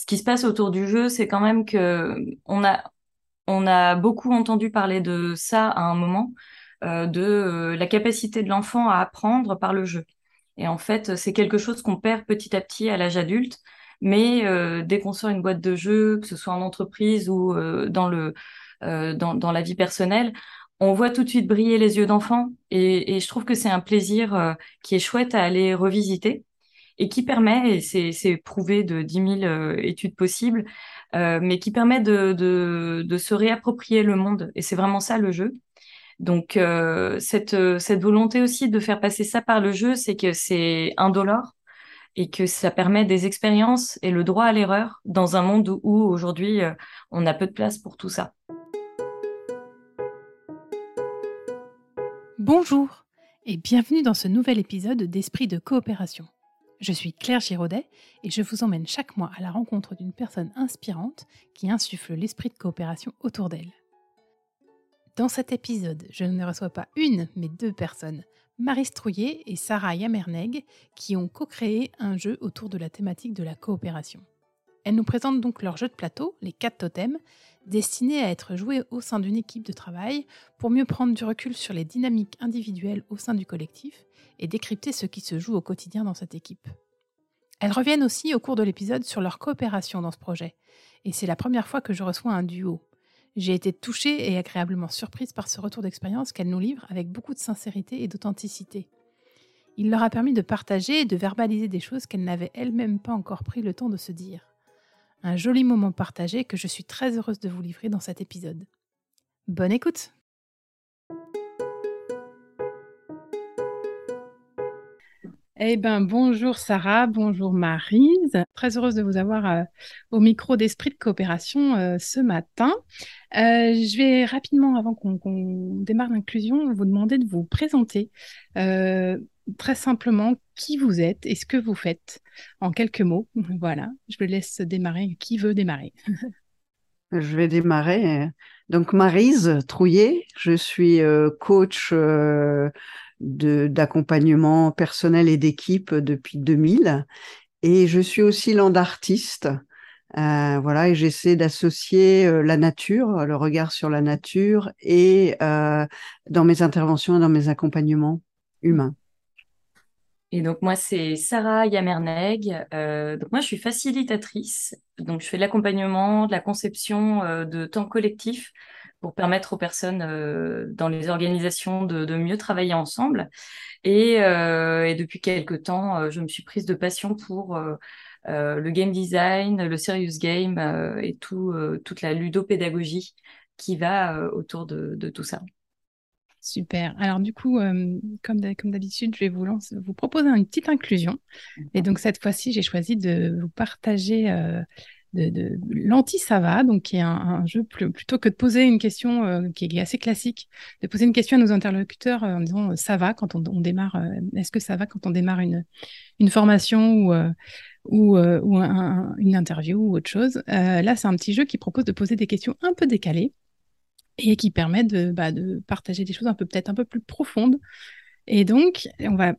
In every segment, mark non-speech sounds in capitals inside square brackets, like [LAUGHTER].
ce qui se passe autour du jeu, c'est quand même que on a, on a beaucoup entendu parler de ça à un moment, euh, de euh, la capacité de l'enfant à apprendre par le jeu. Et en fait, c'est quelque chose qu'on perd petit à petit à l'âge adulte. Mais euh, dès qu'on sort une boîte de jeu, que ce soit en entreprise ou dans le dans, la vie personnelle, on voit tout de suite briller les yeux d'enfant. Et, et, je trouve que c'est un plaisir qui est chouette à aller revisiter et qui permet, et c'est prouvé de 10 000 études possibles, euh, mais qui permet de, se réapproprier le monde. Et c'est vraiment ça le jeu. Donc euh, cette, volonté aussi de faire passer ça par le jeu, c'est que c'est indolore et que ça permet des expériences et le droit à l'erreur dans un monde où, aujourd'hui euh, on a peu de place pour tout ça. Bonjour et bienvenue dans ce nouvel épisode d'Esprit de coopération. Je suis Claire Giraudet et je vous emmène chaque mois à la rencontre d'une personne inspirante qui insuffle l'esprit de coopération autour d'elle. Dans cet épisode, je ne reçois pas une, mais deux personnes, Marie Strouillet et Sarah Yamerneg, qui ont co-créé un jeu autour de la thématique de la coopération. Elles nous présentent donc leur jeu de plateau, les 4 totems, destiné à être joué au sein d'une équipe de travail pour mieux prendre du recul sur les dynamiques individuelles au sein du collectif et décrypter ce qui se joue au quotidien dans cette équipe. Elles reviennent aussi au cours de l'épisode sur leur coopération dans ce projet, et c'est la première fois que je reçois un duo. J'ai été touchée et agréablement surprise par ce retour d'expérience qu'elles nous livrent avec beaucoup de sincérité et d'authenticité. Il leur a permis de partager et de verbaliser des choses qu'elles n'avaient elles-mêmes pas encore pris le temps de se dire un joli moment partagé que je suis très heureuse de vous livrer dans cet épisode. Bonne écoute Eh bien, bonjour Sarah, bonjour Marise. Très heureuse de vous avoir euh, au micro d'Esprit de coopération euh, ce matin. Euh, je vais rapidement, avant qu'on démarre l'inclusion, vous demander de vous présenter très simplement qui vous êtes et ce que vous faites en quelques mots. [LAUGHS] Voilà, je vous laisse démarrer. Qui veut démarrer? [LAUGHS] Je vais démarrer. Donc Marise Trouillet, je suis euh, coach euh, d'accompagnement personnel et d'équipe depuis 2000 et je suis aussi land artiste. Euh, voilà, et j'essaie d'associer la nature, le regard sur la nature, et dans mes interventions et dans mes accompagnements humains. Et donc moi c'est Sarah Yamerneg. Euh, donc moi je suis facilitatrice. Donc je fais de l'accompagnement, de la conception euh, de temps collectif pour permettre aux personnes euh, dans les organisations de, de, mieux travailler ensemble. Et, euh, et, depuis quelques temps, euh, je me suis prise de passion pour le game design, le serious game et tout, toute la ludopédagogie qui va autour de, de tout ça. Super. Alors du coup, euh, comme d'habitude, je vais vous, proposer une petite inclusion. Et donc cette fois-ci, j'ai choisi de vous partager euh, l'anti-sava, donc qui est un, jeu plutôt que de poser une question euh, qui est assez classique, de poser une question à nos interlocuteurs en disant ça va quand on, démarre, est-ce que ça va quand on démarre une, formation ou une interview ou autre chose. là, c'est un petit jeu qui propose de poser des questions un peu décalées et qui permet de, bah, de partager des choses un peu peut-être un peu plus profondes. Et donc, on va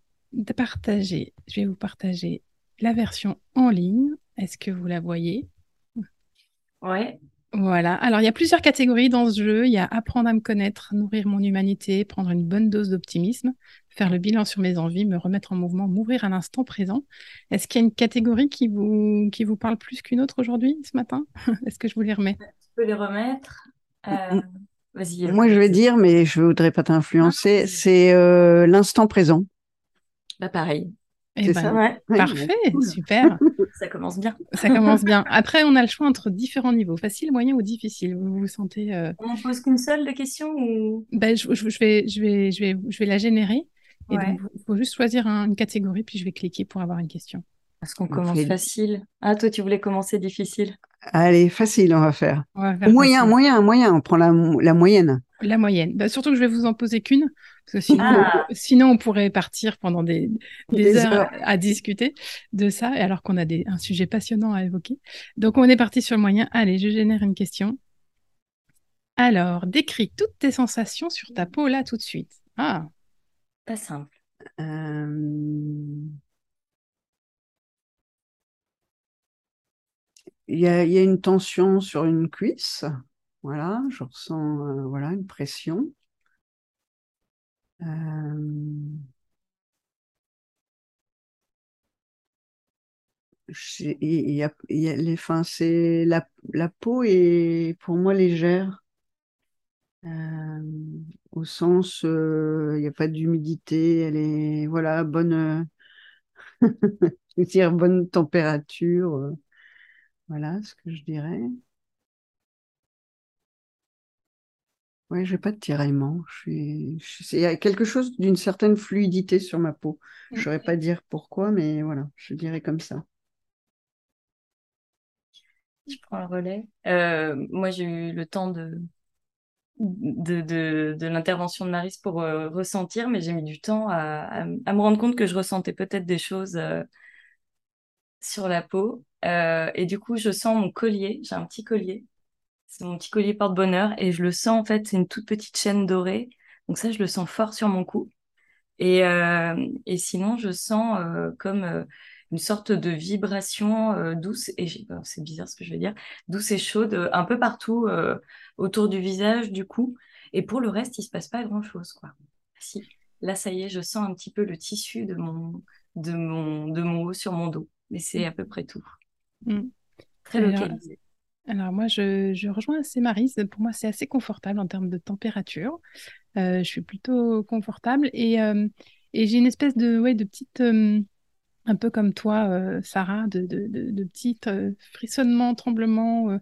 partager, je vais vous partager la version en ligne. Est-ce que vous la voyez? Ouais. Voilà. Alors, il y a plusieurs catégories dans ce jeu. Il y a apprendre à me connaître, nourrir mon humanité, prendre une bonne dose d'optimisme, faire le bilan sur mes envies, me remettre en mouvement, m'ouvrir à l'instant présent. Est-ce qu'il y a une catégorie qui vous, qui vous parle plus qu'une autre aujourd'hui, ce matin? [LAUGHS] Est-ce que je vous les remets? Je peux les remettre. Euh, moi, je vais dire, mais je voudrais pas t'influencer, ah, c'est euh, l'instant présent. Bah, pareil. Eh c'est ben, ça ouais. Parfait, super. [LAUGHS] ça commence bien. Ça commence bien. Après, on a le choix entre différents niveaux, facile, moyen ou difficile. Vous vous sentez. Euh... On pose qu'une seule de question ou? Ben, je, je, vais, je, vais, je, vais, je vais la générer. Il faut juste choisir une catégorie, puis je vais cliquer pour avoir une question. Est-ce qu'on commence facile Ah, toi, tu voulais commencer difficile Allez, facile, on va faire. moyen, moyen, moyen, on prend la, moyenne. La moyenne. Bah, surtout que je vais vous en poser qu'une, parce que ah. sinon, on pourrait partir pendant des, heures, à discuter de ça, alors qu'on a des, un sujet passionnant à évoquer. Donc, on est parti sur le moyen. Allez, je génère une question. Alors, décris toutes tes sensations sur ta peau là tout de suite. Ah. Pas simple. Euh... il y a, une tension sur une cuisse. Voilà, je ressens voilà, une pression. a, il y a la, peau est pour moi légère. Euh, au sens, euh, il n'y a pas d'humidité, elle est voilà bonne, euh, [LAUGHS] je veux bonne température, euh, voilà ce que je dirais. Ouais, j'ai pas de tiraillement. Je suis, je, il y a quelque chose d'une certaine fluidité sur ma peau. Je ne saurais pas dire pourquoi, mais voilà, je dirais comme ça. Je prends le relais. Euh, moi, j'ai eu le temps de, de, de, de l'intervention de Maris pour euh, ressentir, mais j'ai mis du temps à, à, à, me rendre compte que je ressentais peut-être des choses euh, sur la peau. Euh, et du coup, je sens mon collier. J'ai un petit collier. C'est mon petit collier porte-bonheur. Et je le sens, en fait, c'est une toute petite chaîne dorée. Donc ça, je le sens fort sur mon cou. Et, euh, et sinon, je sens comme une sorte de vibration euh, douce et c'est bizarre ce que je vais dire, douce et chaude euh, un peu partout euh, autour du visage du cou. Et pour le reste, il se passe pas grand chose quoi. Si là ça y est, je sens un petit peu le tissu de mon de mon de mon haut sur mon dos, mais c'est à peu près tout. Mm. Très localisé. Alors moi, je, je rejoins assez Marise. Pour moi, c'est assez confortable en termes de température. je suis plutôt confortable et, et j'ai une espèce de, ouais, de petite, un peu comme toi, euh, Sarah, de, de, de, petits euh, frissonnements, tremblements,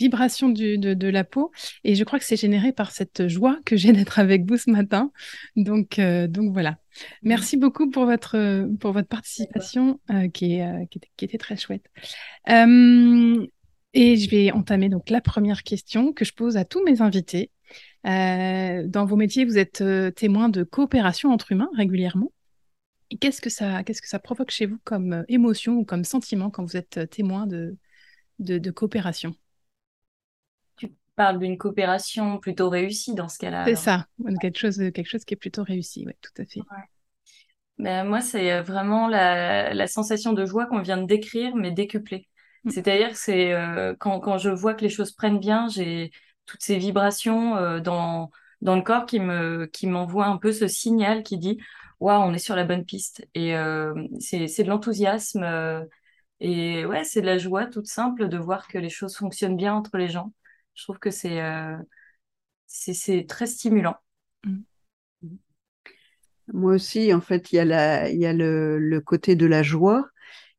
euh, vibrations du, de, la peau. Et je crois que c'est généré par cette joie que j'ai d'être avec vous ce matin. Donc, donc voilà. Merci beaucoup pour votre, participation qui, est, qui, était, très chouette. et je vais entamer donc la première question que je pose à tous mes invités. dans vos métiers, vous êtes témoin de coopération entre humains régulièrement. Qu'est-ce que ça, provoque chez vous comme euh, émotion ou comme sentiment quand vous êtes euh, témoin de, coopération? Tu parles d'une coopération plutôt réussie dans ce cas-là. C'est ça, quelque chose, quelque chose qui est plutôt réussi, oui, tout à fait. Ben, moi, c'est euh, vraiment la, la, sensation de joie qu'on vient de décrire, mais décuplée. Mm. C'est-à-dire que c'est quand, quand, je vois que les choses prennent bien, j'ai toutes ces vibrations dans, dans le corps qui me qui m'envoient un peu ce signal qui dit waouh, on est sur la bonne piste. Et euh, c'est de l'enthousiasme. Euh, et ouais, c'est de la joie toute simple de voir que les choses fonctionnent bien entre les gens. Je trouve que c'est euh, c'est très stimulant. Mm. Moi aussi, en fait, il y a, la, il y a le, le côté de la joie.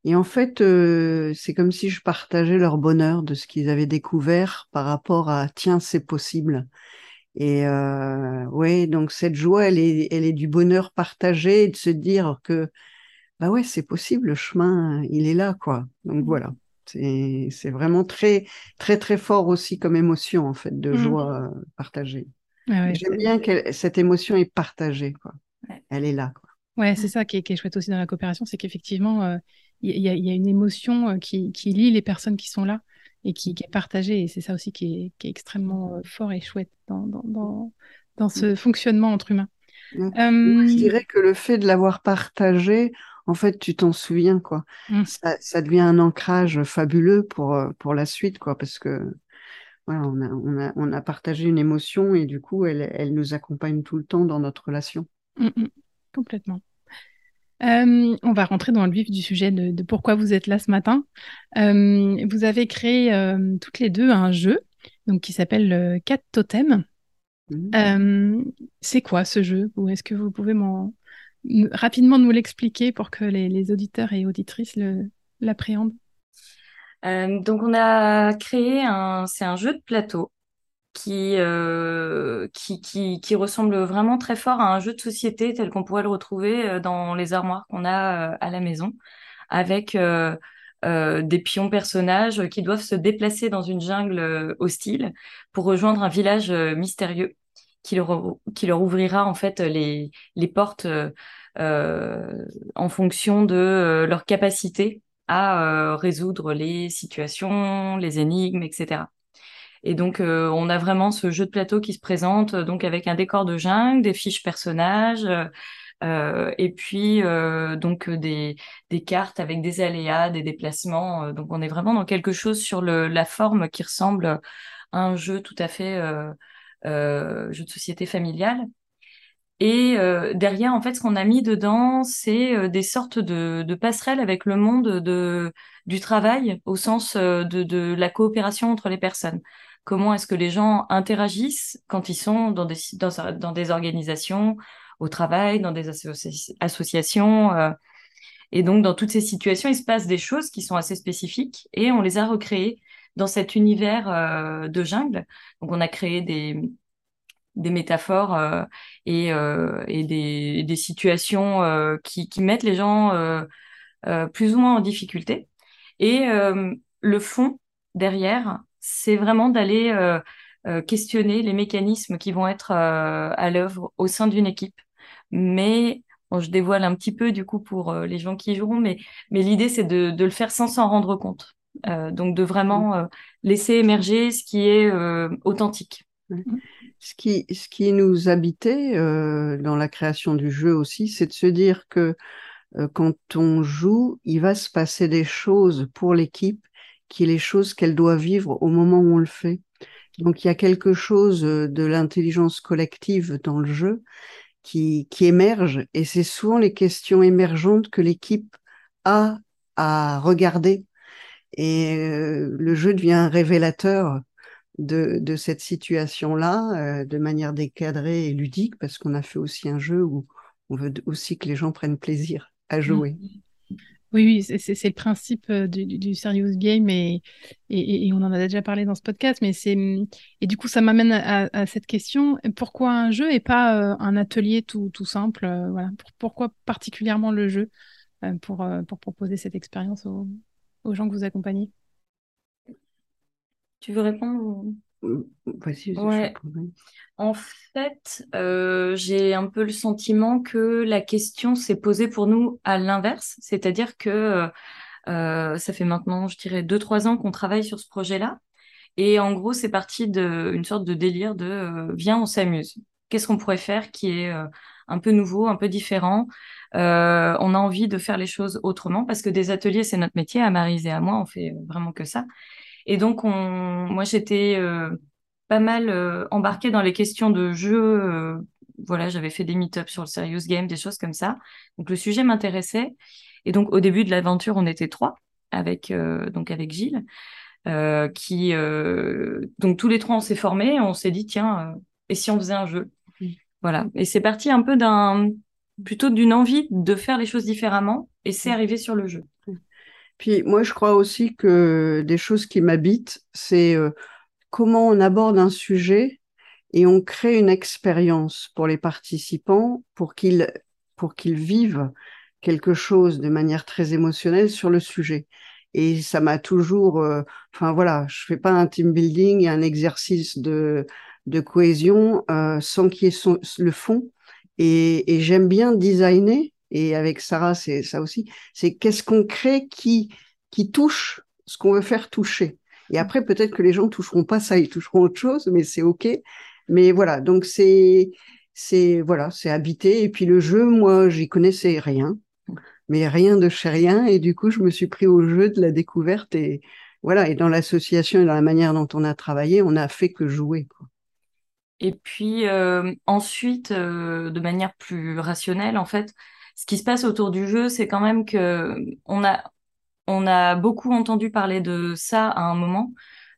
Et en fait, euh, c'est comme si je partageais leur bonheur de ce qu'ils avaient découvert par rapport à tiens, c'est possible. Et euh, oui, donc cette joie, elle est, elle est du bonheur partagé et de se dire que bah ouais, c'est possible, le chemin, il est là, quoi. Donc mmh. voilà, c'est c'est vraiment très très très fort aussi comme émotion en fait de mmh. joie partagée. Ah J'aime bien que cette émotion est partagée, quoi. Elle est là, quoi. Ouais, c'est ça qui est, qui est, chouette aussi dans la coopération, c'est qu'effectivement, euh, il y, y, a une émotion euh, qui, qui lie les personnes qui sont là et qui, est partagé. Et c'est ça aussi qui est, qui est extrêmement euh, fort et chouette dans, dans, dans, dans ce fonctionnement entre humains. Euh, je dirais que le fait de l'avoir partagé, en fait, tu t'en souviens, quoi. Mmh. Ça, ça, devient un ancrage fabuleux pour, euh, pour la suite, quoi, parce que voilà, on, a, on, a, on a partagé une émotion et du coup, elle, elle nous accompagne tout le temps dans notre relation. Mmh, mmh. complètement. Euh, on va rentrer dans le vif du sujet de, pourquoi vous êtes là ce matin. Euh, vous avez créé euh, toutes les deux un jeu donc, qui s'appelle Cat Totem. Mmh. c'est quoi ce jeu? Ou est-ce que vous pouvez rapidement nous l'expliquer pour que les, auditeurs et auditrices l'appréhendent. Donc on a créé un, jeu de plateau euh, qui, ressemble vraiment très fort à un jeu de société tel qu'on pourrait le retrouver euh, dans les armoires qu'on a euh, à la maison, avec des pions personnages qui doivent se déplacer dans une jungle hostile pour rejoindre un village mystérieux qui leur, ouvrira en fait les, portes en fonction de leur capacité à résoudre les situations, les énigmes, etc. Et donc, euh, on a vraiment ce jeu de plateau qui se présente, euh, donc avec un décor de jungle, des fiches personnages, et puis donc des, cartes avec des aléas, des déplacements. donc on est vraiment dans quelque chose sur la forme qui ressemble à un jeu tout à fait jeu de société familiale. Et euh, derrière, en fait, ce qu'on a mis dedans, c'est euh, des sortes de, de, passerelles avec le monde de, du travail, au sens euh, de, de, la coopération entre les personnes. Comment est-ce que les gens interagissent quand ils sont dans des, dans, dans des organisations, au travail, dans des associations. et donc, dans toutes ces situations, il se passe des choses qui sont assez spécifiques et on les a recréées dans cet univers de jungle. Donc, on a créé des, métaphores euh, et, euh, et des, situations euh, qui, mettent les gens plus ou moins en difficulté. Et le fond derrière, c'est vraiment d'aller questionner les mécanismes qui vont être à l'œuvre au sein d'une équipe. Mais je dévoile un petit peu du coup pour les gens qui joueront, mais, l'idée c'est de, le faire sans s'en rendre compte. Euh, donc de vraiment laisser émerger ce qui est authentique. Ce qui, ce qui nous habitait euh, dans la création du jeu aussi, c'est de se dire que euh, quand on joue, il va se passer des choses pour l'équipe qui est les choses qu'elle doit vivre au moment où on le fait. Donc il y a quelque chose euh, de l'intelligence collective dans le jeu qui, qui émerge et c'est souvent les questions émergentes que l'équipe a à regarder. Et le jeu devient révélateur de, de cette situation-là euh, de manière décadrée et ludique, parce qu'on a fait aussi un jeu où on veut aussi que les gens prennent plaisir à jouer. Mmh. Oui, oui, c'est le principe euh, du, du, serious game et, et, et, on en a déjà parlé dans ce podcast, mais c'est et du coup ça m'amène à, à, cette question pourquoi un jeu et pas euh, un atelier tout, tout simple voilà pourquoi particulièrement le jeu pour, pour proposer cette expérience aux, aux gens que vous accompagnez? Tu veux répondre ouais. En fait, euh, j'ai un peu le sentiment que la question s'est posée pour nous à l'inverse, c'est-à-dire que euh, ça fait maintenant, je dirais, deux trois ans qu'on travaille sur ce projet-là, et en gros, c'est parti d'une sorte de délire de euh, viens, on s'amuse. Qu'est-ce qu'on pourrait faire qui est un peu nouveau, un peu différent On a envie de faire les choses autrement parce que des ateliers, c'est notre métier. À Marise et à moi, on fait vraiment que ça. Et donc, on, moi, j'étais euh, pas mal euh, embarquée dans les questions de jeu. Euh, voilà, j'avais fait des meet-ups sur le Serious Game, des choses comme ça. Donc, le sujet m'intéressait. Et donc, au début de l'aventure, on était trois avec, donc avec Gilles. qui donc tous les trois on s'est formés on s'est dit tiens et si on faisait un jeu? Voilà. Et c'est parti un peu d'un plutôt d'une envie de faire les choses différemment et c'est arrivé sur le jeu. Puis moi, je crois aussi que des choses qui m'habitent, c'est euh, comment on aborde un sujet et on crée une expérience pour les participants pour qu'ils pour qu'ils vivent quelque chose de manière très émotionnelle sur le sujet. Et ça m'a toujours, euh, enfin voilà, je fais pas un team building et un exercice de de cohésion euh, sans qu'il y ait le fond. Et, et j'aime bien designer et avec Sarah, c'est ça aussi, c'est qu'est-ce qu'on crée qui, qui touche ce qu'on veut faire toucher. Et après, peut-être que les gens toucheront pas ça, ils toucheront autre chose, mais c'est OK. Mais voilà, donc c'est, c'est, voilà, c'est habité. Et puis le jeu, moi, j'y connaissais rien, mais rien de chez rien. Et du coup, je me suis pris au jeu de la découverte et voilà. Et dans l'association et dans la manière dont on a travaillé, on a fait que jouer. Quoi. Et puis euh, ensuite, euh, de manière plus rationnelle, en fait, ce qui se passe autour du jeu, c'est quand même que on a, on a beaucoup entendu parler de ça à un moment,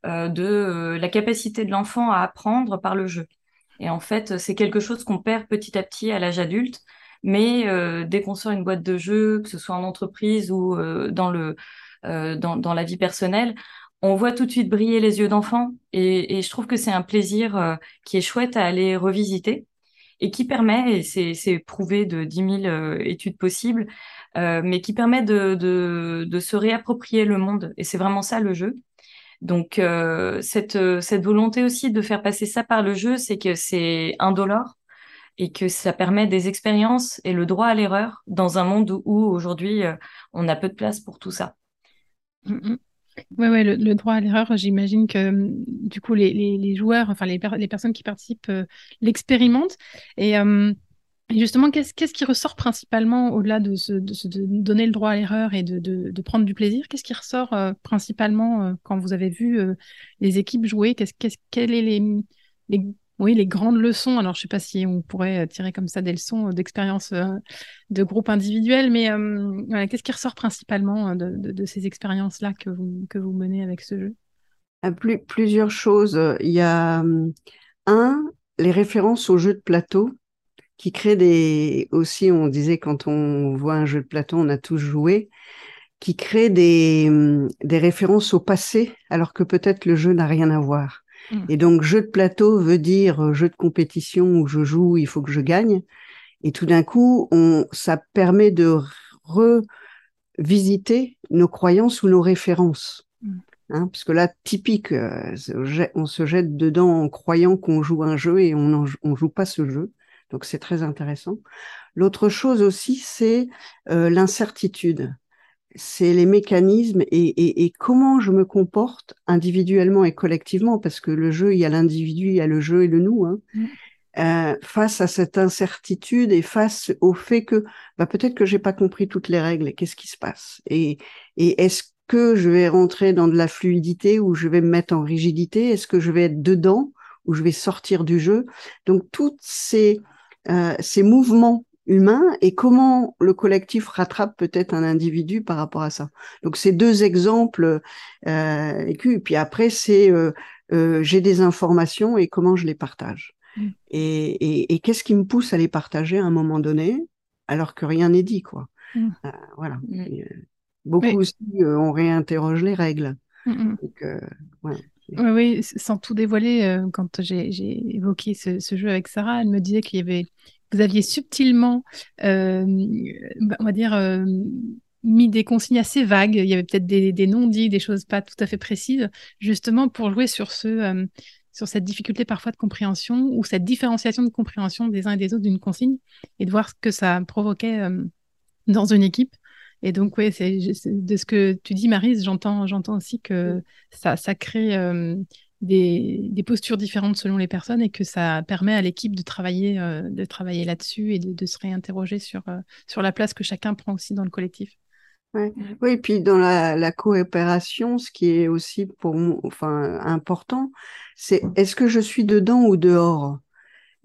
euh, de euh, la capacité de l'enfant à apprendre par le jeu. Et en fait, c'est quelque chose qu'on perd petit à petit à l'âge adulte. Mais euh, dès qu'on sort une boîte de jeu, que ce soit en entreprise ou dans le dans, dans, la vie personnelle, on voit tout de suite briller les yeux d'enfant. Et, et, je trouve que c'est un plaisir qui est chouette à aller revisiter et qui permet, et c'est prouvé de 10 000 euh, études possibles, euh, mais qui permet de, se réapproprier le monde. Et c'est vraiment ça le jeu. Donc euh, cette, volonté aussi de faire passer ça par le jeu, c'est que c'est indolore et que ça permet des expériences et le droit à l'erreur dans un monde où, aujourd'hui on a peu de place pour tout ça. Mm, mm. Oui, ouais, le, droit à l'erreur, j'imagine que hum, du coup, les, les, joueurs, enfin les, les, personnes qui participent, euh, l'expérimentent. Et hum, justement, qu'est-ce qui ressort principalement au-delà de, donner le droit à l'erreur et de, prendre du plaisir? Qu'est-ce qui ressort euh, principalement euh, quand vous avez vu euh, les équipes jouer? Qu'est-ce, quest Quelles sont les, les, oui, les grandes leçons. Alors, je ne sais pas si on pourrait tirer comme ça des leçons d'expérience de groupe individuel, mais qu'est-ce qui ressort principalement de, ces expériences-là que vous, que vous menez avec ce jeu? Plus, Plusieurs choses. Il y a un, les références aux jeux de plateau qui crée des aussi on disait quand on voit un jeu de plateau on a tous joué qui crée des, des références au passé alors que peut-être le jeu n'a rien à voir mmh. et donc jeu de plateau veut dire euh, jeu de compétition où je joue il faut que je gagne et tout d'un coup on ça permet de revisiter nos croyances ou nos références mmh. Hein, parce que là, typique, euh, on se jette dedans en croyant qu'on joue un jeu et on ne joue pas ce jeu. Donc c'est très intéressant. L'autre chose aussi, c'est euh, l'incertitude. C'est les mécanismes et, comment je me comporte individuellement et collectivement, parce que le jeu, il y a l'individu, il y a le jeu et le nous. Hein, mmh. euh, face à cette incertitude et face au fait que bah, peut-être que j'ai pas compris toutes les règles qu'est-ce qui se passe? Et, et est-ce que je vais rentrer dans de la fluidité ou je vais me mettre en rigidité? Est-ce que je vais être dedans ou je vais sortir du jeu? Donc toutes ces euh, ces mouvements humains et comment le collectif rattrape peut-être un individu par rapport à ça. Donc ces deux exemples euh, et puis après c'est euh, euh, j'ai des informations et comment je les partage. Mm. Et, et, et qu'est-ce qui me pousse à les partager à un moment donné alors que rien n'est dit quoi. Mm. Euh, voilà. Mm. beaucoup aussi on réinterroge les règles. Donc. Oui, oui, sans tout dévoiler, quand j'ai évoqué ce, jeu avec Sarah, elle me disait qu'il y avait, vous aviez subtilement, euh, bah, on va dire, euh, mis des consignes assez vagues. Il y avait peut-être des, non-dits, des choses pas tout à fait précises, justement pour jouer sur ce, sur cette difficulté parfois de compréhension ou cette différenciation de compréhension des uns et des autres d'une consigne et de voir ce que ça provoquait dans une équipe. Et donc, oui, de ce que tu dis, Marise, j'entends, j'entends aussi que ça, crée euh, des, des, postures différentes selon les personnes et que ça permet à l'équipe de travailler, euh, de travailler là-dessus et de, de, se réinterroger sur, euh, sur la place que chacun prend aussi dans le collectif. Ouais. Oui, et puis dans la, la, coopération, ce qui est aussi pour moi, enfin, important, c'est est-ce que je suis dedans ou dehors?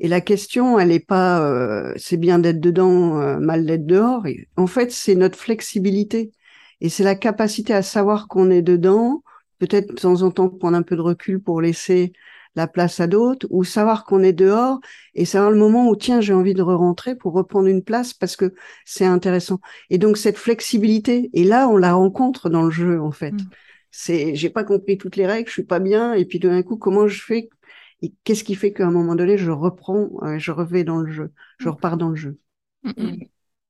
Et la question, elle n'est pas euh, c'est bien d'être dedans, euh, mal d'être dehors. en fait, c'est notre flexibilité et c'est la capacité à savoir qu'on est dedans, peut-être de temps en temps prendre un peu de recul pour laisser la place à d'autres, ou savoir qu'on est dehors et savoir le moment où tiens j'ai envie de re-rentrer pour reprendre une place parce que c'est intéressant. Et donc cette flexibilité, et là on la rencontre dans le jeu en fait. Mmh. C'est j'ai pas compris toutes les règles, je suis pas bien, et puis d'un coup comment je fais qu'est-ce qui fait qu'à un moment donné, je reprends, euh, je reviens dans le jeu, je mm. repars dans le jeu. Mm, mm.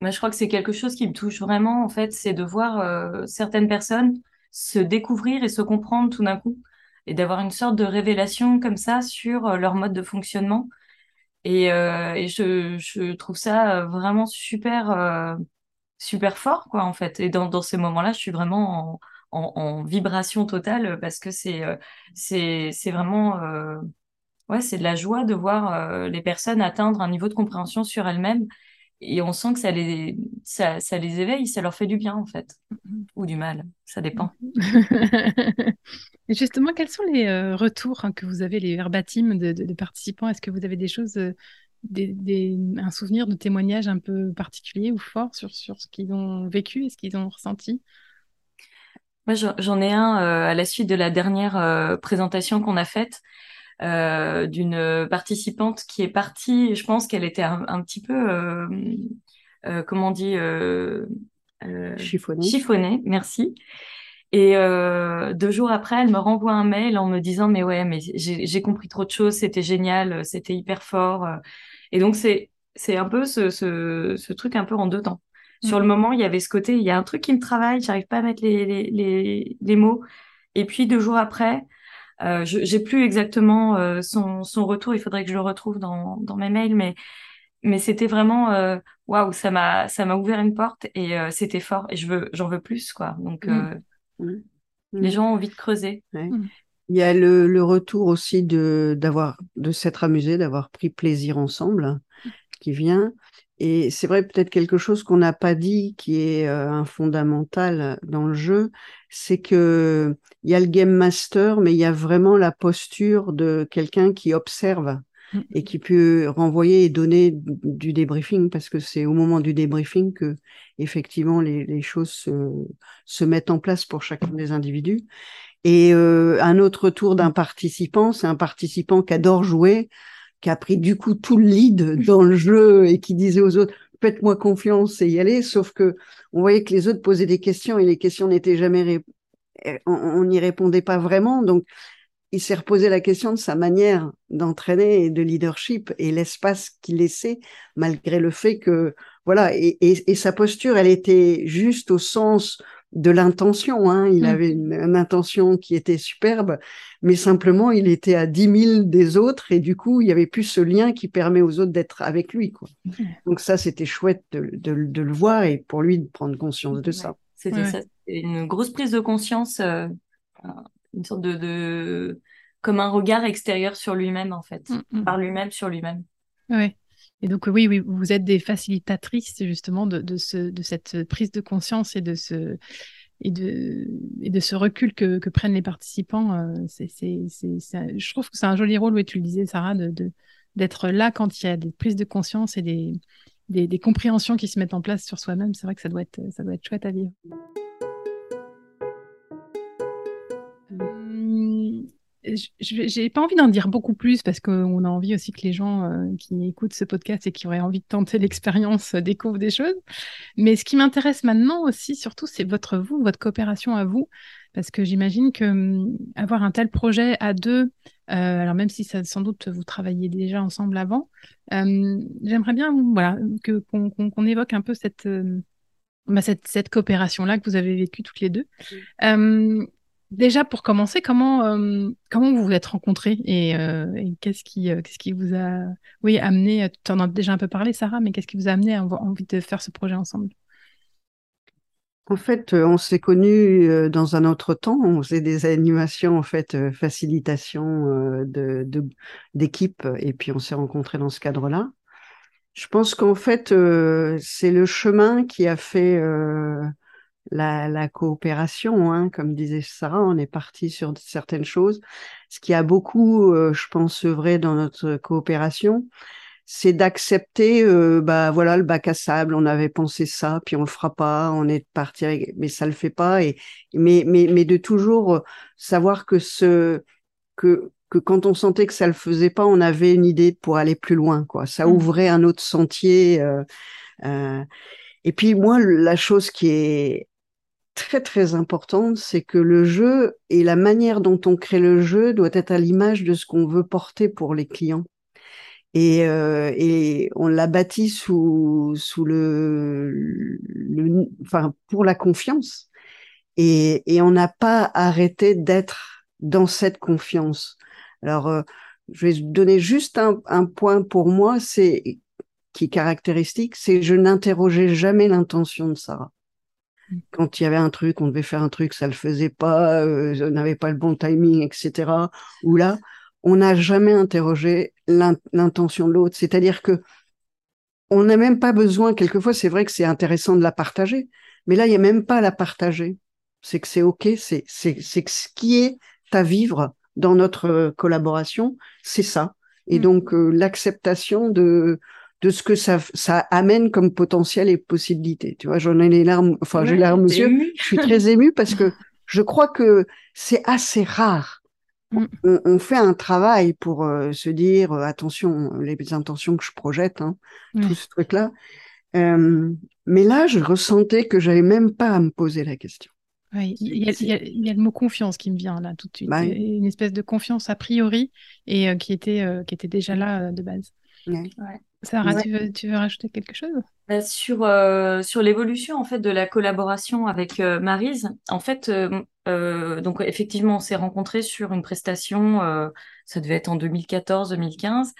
Moi, je crois que c'est quelque chose qui me touche vraiment, en fait, c'est de voir euh, certaines personnes se découvrir et se comprendre tout d'un coup, et d'avoir une sorte de révélation comme ça sur euh, leur mode de fonctionnement. Et, et je, trouve ça vraiment super, super fort, quoi, en fait. Et dans, ces moments-là, je suis vraiment en, vibration totale parce que c'est c'est vraiment ouais, c'est de la joie de voir euh, les personnes atteindre un niveau de compréhension sur elles-mêmes. Et on sent que ça les, ça, ça, les éveille, ça leur fait du bien, en fait. Ou du mal, ça dépend. et [LAUGHS] justement, quels sont les euh, retours hein, que vous avez, les verbatims de, de, participants? Est-ce que vous avez des choses, euh, des, des, un souvenir de témoignage un peu particulier ou fort sur, sur ce qu'ils ont vécu et ce qu'ils ont ressenti? Moi, j'en ai un à la suite de la dernière présentation qu'on a faite. Euh, d'une participante qui est partie. Je pense qu'elle était un, petit peu, euh, euh, comment on dit, chiffonnée. chiffonnée. Merci. Et deux jours après, elle me renvoie un mail en me disant mais ouais, mais j'ai compris trop de choses, c'était génial, c'était hyper fort. Et donc c'est c'est un peu ce, ce, ce, truc un peu en deux temps. Sur le mm. moment, il y avait ce côté, il y a un truc qui me travaille, j'arrive pas à mettre les, les, les, les mots. Et puis deux jours après, euh, j'ai plus exactement euh, son, son, retour. Il faudrait que je le retrouve dans, dans mes mails, mais mais c'était vraiment euh, waouh, ça m'a ça m'a ouvert une porte et euh, c'était fort. Et je veux j'en veux plus quoi. Donc mmh. Mmh. les gens ont envie de creuser. Mmh. Il y a le, le retour aussi de d'avoir de s'être amusé, d'avoir pris plaisir ensemble, qui vient. Et c'est vrai, peut-être quelque chose qu'on n'a pas dit, qui est euh, un fondamental dans le jeu, c'est que il y a le game master, mais il y a vraiment la posture de quelqu'un qui observe mm. et qui peut renvoyer et donner du débriefing, parce que c'est au moment du débriefing que effectivement les, les choses se, se, mettent en place pour chacun des individus. Et euh, un autre tour d'un participant, c'est un participant qui adore jouer, qui a pris du coup tout le lead dans le jeu et qui disait aux autres faites-moi confiance et y aller. Sauf que on voyait que les autres posaient des questions et les questions n'étaient jamais eh, on n'y répondait pas vraiment. Donc il s'est reposé la question de sa manière d'entraîner et de leadership et l'espace qu'il laissait, malgré le fait que voilà et, et, et, sa posture, elle était juste au sens de l'intention. Hein. Il mmh. avait une, intention qui était superbe, mais simplement il était à 10 000 des autres et du coup il y avait plus ce lien qui permet aux autres d'être avec lui. Quoi. Mmh. Donc ça c'était chouette de, de, le voir et pour lui de prendre conscience de ça. C'était ça, une grosse prise de conscience, euh, une sorte de, de, comme un regard extérieur sur lui-même en fait, mmh, par lui-même sur lui-même. Oui. Et donc, oui, oui, vous êtes des facilitatrices justement de, de, ce, de cette prise de conscience et de ce, et de, et de ce recul que, que prennent les participants. Euh, c'est, c'est, c'est, je trouve que c'est un joli rôle, oui, tu le disais, Sarah, de, d'être là quand il y a des prises de conscience et des, des, des compréhensions qui se mettent en place sur soi-même. C'est vrai que ça doit être, ça doit être chouette à vivre. J'ai pas envie d'en dire beaucoup plus parce qu'on a envie aussi que les gens euh, qui écoutent ce podcast et qui auraient envie de tenter l'expérience euh, découvrent des choses. Mais ce qui m'intéresse maintenant aussi, surtout, c'est votre vous, votre coopération à vous, parce que j'imagine que hum, avoir un tel projet à deux, euh, alors même si ça, sans doute vous travailliez déjà ensemble avant, j'aimerais bien, voilà, que qu'on évoque un peu cette bah, cette, cette coopération-là que vous avez vécue toutes les deux. Déjà, pour commencer, comment, euh, comment vous vous êtes rencontrés et, euh, qu'est-ce qui, euh, qui vous a oui, amené, tu en as déjà un peu parlé, Sarah, mais qu'est-ce qui vous a amené à avoir envie de faire ce projet ensemble? En fait, on s'est connus dans un autre temps. On faisait des animations, en fait, facilitation de, d'équipe, et puis on s'est rencontrés dans ce cadre-là. Je pense qu'en fait, c'est le chemin qui a fait la, la coopération, hein, comme disait Sarah, on est parti sur certaines choses. Ce qui a beaucoup, euh, je pense, vrai dans notre coopération, c'est d'accepter, euh, bah voilà, le bac à sable, on avait pensé ça, puis on le fera pas, on est parti, mais ça le fait pas, et mais mais mais de toujours savoir que ce que que quand on sentait que ça le faisait pas, on avait une idée pour aller plus loin, quoi. Ça mmh. ouvrait un autre sentier. Euh, euh, et puis moi, la chose qui est très très importante, c'est que le jeu et la manière dont on crée le jeu doit être à l'image de ce qu'on veut porter pour les clients. Et, euh, et on l'a bâti sous, sous le, enfin, pour la confiance. Et, et on n'a pas arrêté d'être dans cette confiance. Alors, euh, je vais donner juste un, un point pour moi, c'est qui est caractéristique, c'est je n'interrogeais jamais l'intention de Sarah. Quand il y avait un truc, on devait faire un truc, ça le faisait pas, euh, on n'avait pas le bon timing, etc. Ou là, on n'a jamais interrogé l'intention de l'autre. C'est-à-dire que on n'a même pas besoin, quelquefois c'est vrai que c'est intéressant de la partager, mais là, il n'y a même pas à la partager. C'est que c'est OK, c'est que ce qui est à vivre dans notre collaboration, c'est ça. Et mmh. donc, euh, l'acceptation de, de ce que ça, ça amène comme potentiel et possibilité. Tu vois, j'en ai les larmes, enfin, j'ai les larmes aux yeux. Je suis très [LAUGHS] émue parce que je crois que c'est assez rare. Mm. On, fait un travail pour euh, se dire euh, attention, les intentions que je projette, hein, tout ce truc-là. Euh, mais là, je ressentais que j'avais même pas à me poser la question. Oui, il y, a, le mot confiance qui me vient là tout de suite. Bah une espèce de confiance a priori et qui, était, qui était déjà là de base. Ouais. Sarah, tu, veux, tu veux rajouter quelque chose? Bah, sur, euh, sur l'évolution en fait de la collaboration avec euh, Marise, en fait, euh, donc effectivement, on s'est rencontrés sur une prestation, ça devait être en 2014-2015.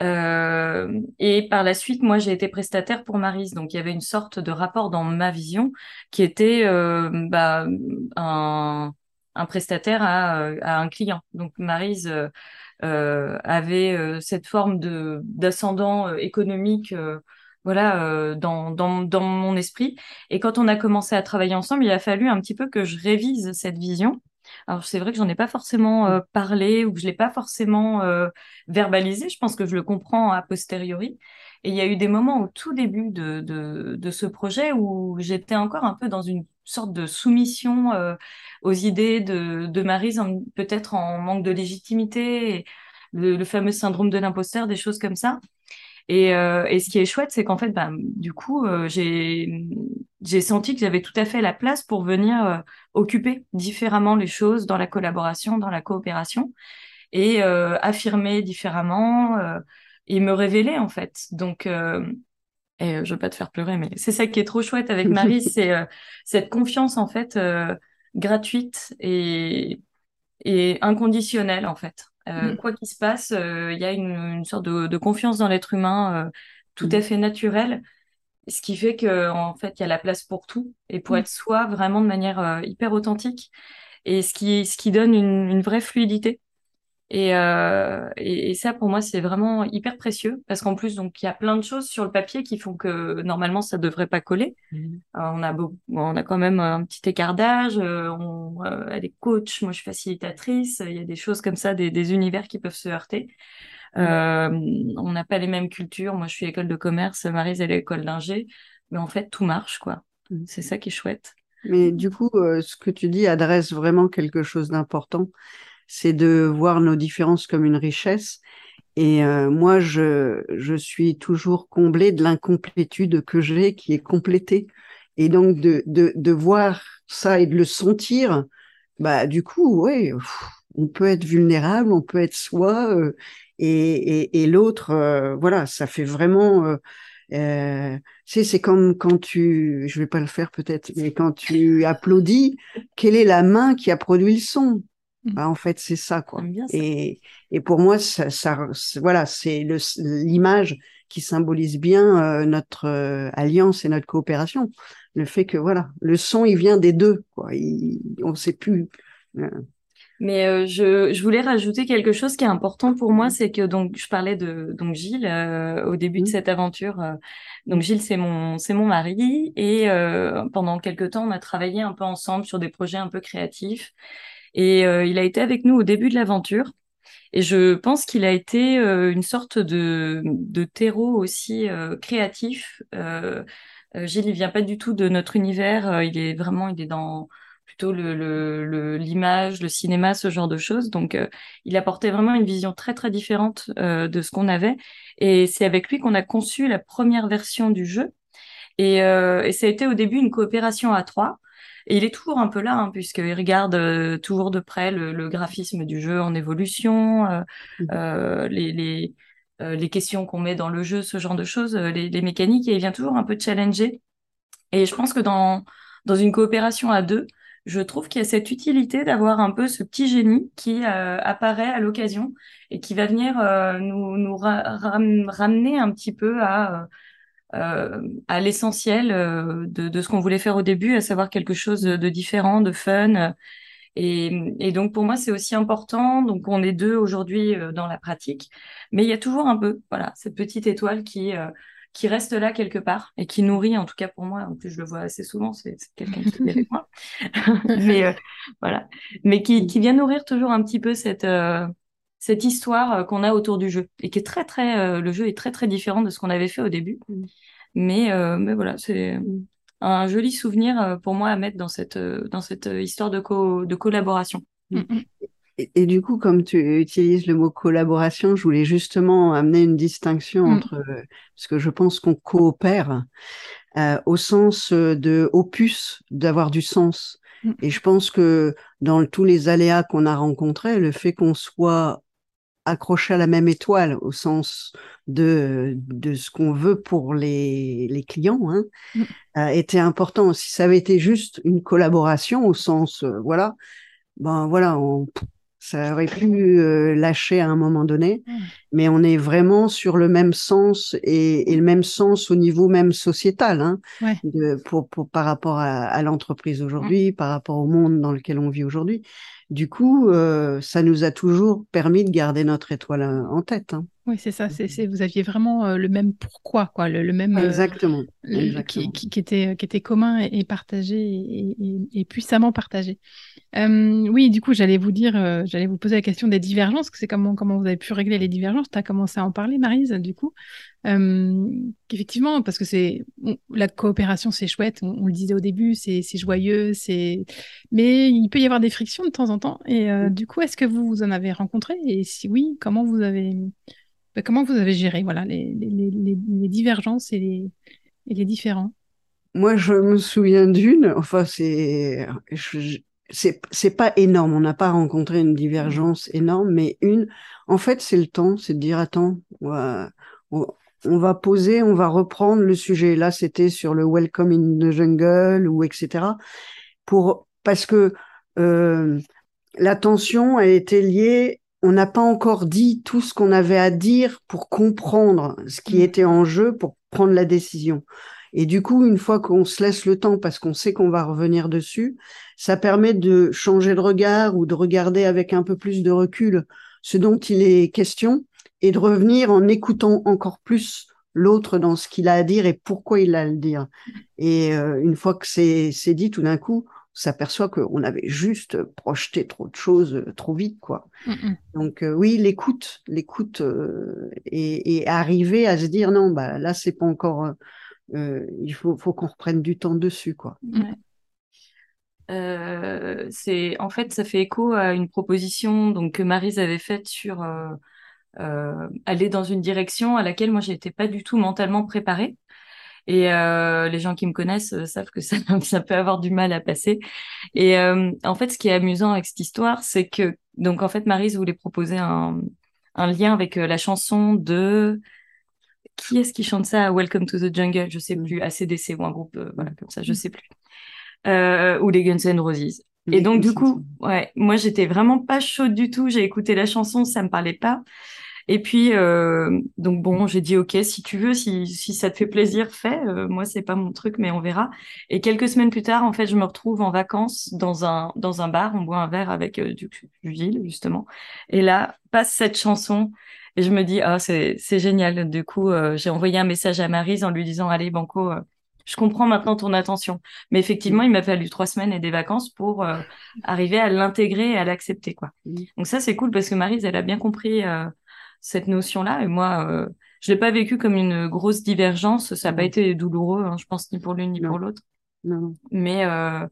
et par la suite, moi, j'ai été prestataire pour Marise. Donc, il y avait une sorte de rapport dans ma vision qui était bah, un, un prestataire à, à, un client. Donc, Marise euh, avait euh, cette forme de d'ascendant euh, économique voilà, dans, dans, dans mon esprit. Et quand on a commencé à travailler ensemble, il a fallu un petit peu que je révise cette vision. Alors c'est vrai que j'en ai pas forcément parlé ou que je l'ai pas forcément verbalisé. Je pense que je le comprends a posteriori. Et il y a eu des moments au tout début de, de, de ce projet où j'étais encore un peu dans une sorte de soumission euh, aux idées de, de Marise, peut-être en manque de légitimité, le, fameux syndrome de l'imposteur, des choses comme ça. Et, euh, et, ce qui est chouette, c'est qu'en fait, ben, du coup, euh, j'ai senti que j'avais tout à fait la place pour venir occuper différemment les choses dans la collaboration, dans la coopération, et affirmer différemment et me révéler en fait. Donc et euh, je veux pas te faire pleurer, mais c'est ça qui est trop chouette avec Marie, [LAUGHS] c'est euh, cette confiance en fait euh, gratuite et, et inconditionnelle en fait. Mm. Quoi qu'il se passe, il y a une, une sorte de, de, confiance dans l'être humain tout à mm. fait naturelle, ce qui fait que en fait il y a la place pour tout et pour mm. être soi vraiment de manière hyper authentique et ce qui ce qui donne une, une vraie fluidité. Et, euh, et, et, ça, pour moi, c'est vraiment hyper précieux parce qu'en plus, donc, il y a plein de choses sur le papier qui font que normalement, ça devrait pas coller. Mmh. Euh, on a beau, on a quand même un petit écart d'âge. Euh, on, euh, elle est coach, moi, je suis facilitatrice. Il y a des choses comme ça, des, des univers qui peuvent se heurter. Mmh. On n'a pas les mêmes cultures. Moi, je suis école de commerce, Marise, elle est école d'ingé. Mais en fait, tout marche, quoi. Mmh. C'est ça qui est chouette. Mais du coup, ce que tu dis adresse vraiment quelque chose d'important c'est de voir nos différences comme une richesse. Et euh, moi, je, je suis toujours comblée de l'incomplétude que j'ai, qui est complétée. Et donc, de, de, de voir ça et de le sentir, bah, du coup, oui, on peut être vulnérable, on peut être soi, euh, et, et, l'autre, euh, voilà, ça fait vraiment. Euh, c'est comme quand tu, je vais pas le faire peut-être, mais quand tu applaudis, quelle est la main qui a produit le son? Bah, en fait, c'est ça, quoi. Et, et pour moi, ça, ça voilà, c'est l'image qui symbolise bien euh, notre euh, alliance et notre coopération. Le fait que, voilà, le son, il vient des deux, quoi. on ne sait plus. Euh. Mais je, je, voulais rajouter quelque chose qui est important pour moi, mmh. c'est que donc je parlais de donc Gilles au début de mmh. cette aventure. donc Gilles, c'est mon c'est mon mari et pendant quelques temps, on a travaillé un peu ensemble sur des projets un peu créatifs. Et euh, il a été avec nous au début de l'aventure. Et je pense qu'il a été euh, une sorte de, de terreau aussi euh, créatif. Gilles, il vient pas du tout de notre univers. il est vraiment, il est dans plutôt l'image, le, cinéma, ce genre de choses. Donc, il apportait vraiment une vision très très différente de ce qu'on avait. Et c'est avec lui qu'on a conçu la première version du jeu. Et ça a été au début une coopération à trois. Et il est toujours un peu là, hein, puisqu'il regarde euh, toujours de près le, graphisme du jeu en évolution, euh, mmh. euh, les, les, les questions qu'on met dans le jeu, ce genre de choses, les, les mécaniques, et il vient toujours un peu challenger. Et je pense que dans, dans une coopération à deux, je trouve qu'il y a cette utilité d'avoir un peu ce petit génie qui apparaît à l'occasion et qui va venir nous, nous ramener un petit peu à à l'essentiel euh, de, de, ce qu'on voulait faire au début, à savoir quelque chose de différent, de fun. Et, et donc pour moi, c'est aussi important. Donc on est deux aujourd'hui euh, dans la pratique, mais il y a toujours un peu, voilà, cette petite étoile qui qui reste là quelque part et qui nourrit, en tout cas pour moi, en plus je le vois assez souvent, c'est quelqu'un qui est avec moi, [LAUGHS] [LAUGHS] mais voilà, mais qui, qui vient nourrir toujours un petit peu cette cette histoire euh, qu'on a autour du jeu et qui est très très euh, le jeu est très très différent de ce qu'on avait fait au début. Mm. mais euh, mais voilà c'est un joli souvenir pour moi à mettre dans cette dans cette histoire de de collaboration. Mm, mm. et, du coup comme tu utilises le mot collaboration je voulais justement amener une distinction entre parce que je pense qu'on coopère au sens de opus d'avoir du sens. Et je pense que dans tous les aléas qu'on a rencontrés, le fait qu'on soit accroché à la même étoile au sens de, de ce qu'on veut pour les, les clients hein, mm. euh, était important. Si ça avait été juste une collaboration au sens, euh, voilà, ben voilà, on, ça aurait pu euh, lâcher à un moment donné, mm. mais on est vraiment sur le même sens et, et le même sens au niveau même sociétal, hein, de, pour, pour, par rapport à, à l'entreprise aujourd'hui, mm. par rapport au monde dans lequel on vit aujourd'hui. Du coup, euh, ça nous a toujours permis de garder notre étoile en tête. Hein. Oui, c'est ça. C'est, vous aviez vraiment euh, le même pourquoi, quoi, le, même. Euh, exactement. Qui, qui, était, qui était commun et, partagé et, puissamment partagé. Euh, oui, du coup, j'allais vous dire, j'allais vous poser la question des divergences. C'est comment, comment vous avez pu régler les divergences. Tu as commencé à en parler, Marise, du coup. Effectivement, parce que c'est la coopération, c'est chouette. On, le disait au début, c'est, joyeux, c'est. Mais il peut y avoir des frictions de temps en temps. Et mmh. du coup, est-ce que vous, vous en avez rencontré? Et si oui, comment vous avez bah, comment vous avez géré voilà, les, divergences et les, les, différends? Moi, je me souviens d'une, enfin, c'est. C'est pas énorme, on n'a pas rencontré une divergence énorme, mais une, en fait, c'est le temps, c'est de dire attends, on va, on va poser, on va reprendre le sujet. Là, c'était sur le Welcome in the Jungle ou etc. Pour parce que euh, la tension a été liée on n'a pas encore dit tout ce qu'on avait à dire pour comprendre ce qui mm. était en jeu, pour prendre la décision. Et du coup, une fois qu'on se laisse le temps, parce qu'on sait qu'on va revenir dessus, ça permet de changer de regard ou de regarder avec un peu plus de recul ce dont il est question et de revenir en écoutant encore plus l'autre dans ce qu'il a à dire et pourquoi il a à le dire. Et euh, une fois que c'est dit, tout d'un coup, s'aperçoit qu'on avait juste projeté trop de choses euh, trop vite, quoi. Donc euh, oui, l'écoute, l'écoute euh, et, arriver à se dire non, bah là c'est pas encore, il faut, faut qu'on reprenne du temps dessus, quoi. c'est en fait ça fait écho à une proposition donc que Marise avait faite sur aller dans une direction à laquelle moi j'étais pas du tout mentalement préparée. Et euh, les gens qui me connaissent euh, savent que [LAUGHS] ça, ça, peut avoir du mal à passer. Et euh, en fait, ce qui est amusant avec cette histoire, c'est que donc en fait, Marise voulait proposer un, un lien avec euh, la chanson de qui est-ce qui chante ça? Welcome to the Jungle, je sais plus, ACDC ou un groupe euh, voilà comme ça, je sais plus. ou les Guns N' Roses. Et donc du coup, ouais, moi j'étais vraiment pas chaude du tout. J'ai écouté la chanson, ça me parlait pas. Et puis, euh, donc bon, j'ai dit ok, si tu veux, si, si ça te fait plaisir, fais. Euh, moi, c'est pas mon truc, mais on verra. Et quelques semaines plus tard, en fait, je me retrouve en vacances dans un dans un bar. On boit un verre avec euh, du, du justement. Et là, passe cette chanson. Et je me dis, ah, c'est, c'est génial. Du coup, euh, j'ai envoyé un message à Marise en lui disant, allez, Banco, euh, je comprends maintenant ton attention. Mais effectivement, il m'a fallu trois semaines et des vacances pour arriver à l'intégrer et à l'accepter, quoi. Donc ça, c'est cool parce que Marise, elle a bien compris cette notion-là. Et moi, euh, je l'ai pas vécu comme une grosse divergence. Ça n'a pas été douloureux, hein, je pense, ni pour l'une ni pour l'autre. Mais euh,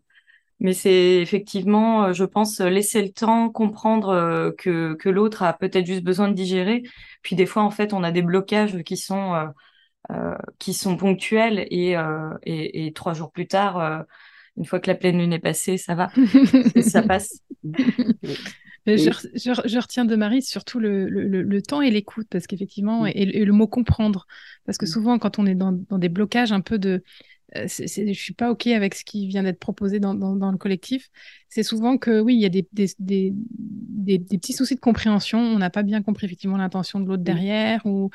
mais c'est effectivement, euh, je pense, laisser le temps, comprendre euh, que, que l'autre a peut-être juste besoin de digérer. Puis des fois, en fait, on a des blocages qui sont, euh, qui sont ponctuels et, et, et, trois jours plus tard, une fois que la pleine lune est passée, ça va, [LAUGHS] ça passe. Je, retiens de Marie surtout le, le, temps et l'écoute, parce qu'effectivement, mm. et, le mot comprendre, parce que mm. souvent, quand on est dans, dans des blocages un peu de euh, je suis pas OK avec ce qui vient d'être proposé dans, dans, dans, le collectif, c'est souvent que oui, il y a des, des, des, des, petits soucis de compréhension, on n'a pas bien compris effectivement l'intention de l'autre mm. derrière, ou,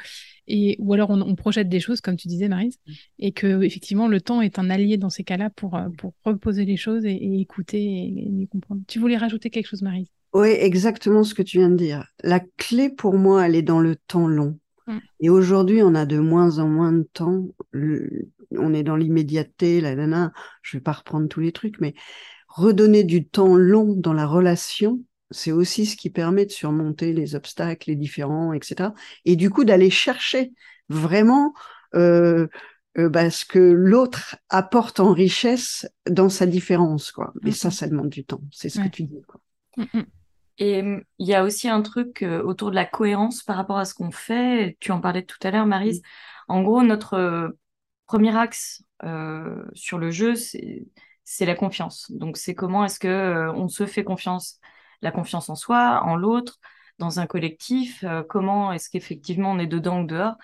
et, ou alors on, on, projette des choses, comme tu disais, Marise, et que effectivement le temps est un allié dans ces cas-là pour, euh, pour reposer les choses et, écouter et, et, comprendre. Tu voulais rajouter quelque chose, Marise? Oui, exactement ce que tu viens de dire. La clé pour moi, elle est dans le temps long. Mm. Et aujourd'hui, on a de moins en moins de temps. On est dans l'immédiateté, la nana. Je vais pas reprendre tous les trucs, mais redonner du temps long dans la relation, c'est aussi ce qui permet de surmonter les obstacles, les différents, etc. Et du coup, d'aller chercher vraiment euh, euh, bah, ce que l'autre apporte en richesse dans sa différence, quoi. Mais ça, mm-hmm. ça demande du temps. C'est ce que tu dis, quoi. Mm-hmm. Et hum, il y a aussi un truc euh, autour de la cohérence par rapport à ce qu'on fait. Tu en parlais tout à l'heure, Marise. En gros, notre premier axe euh, sur le jeu, c'est la confiance. Donc, c'est comment est-ce que on se fait confiance, la confiance en soi, en l'autre, dans un collectif. comment est-ce qu'effectivement on est dedans ou dehors.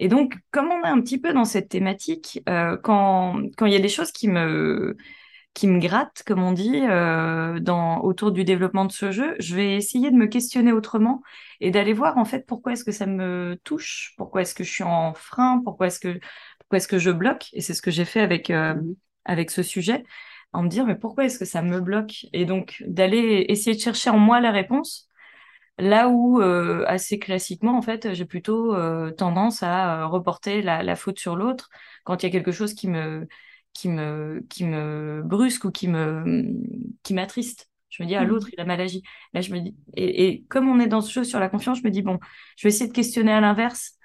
Et donc, comme on est un petit peu dans cette thématique, quand quand il y a des choses qui me qui me gratte, comme on dit, euh, dans, autour du développement de ce jeu, je vais essayer de me questionner autrement et d'aller voir en fait pourquoi est-ce que ça me touche, pourquoi est-ce que je suis en frein, pourquoi est-ce que pourquoi est-ce que je bloque. Et c'est ce que j'ai fait avec euh, mmh avec ce sujet, en me dire mais pourquoi est-ce que ça me bloque? Et donc d'aller essayer de chercher en moi la réponse Là où, assez classiquement, en fait, j'ai plutôt tendance à reporter la, la faute sur l'autre quand il y a quelque chose qui me, qui me, qui me brusque ou qui me, qui m'attriste. Je me dis, ah, l'autre, il a mal agi. Là, je me dis, et, et, comme on est dans ce jeu sur la confiance, je me dis, bon, je vais essayer de questionner à l'inverse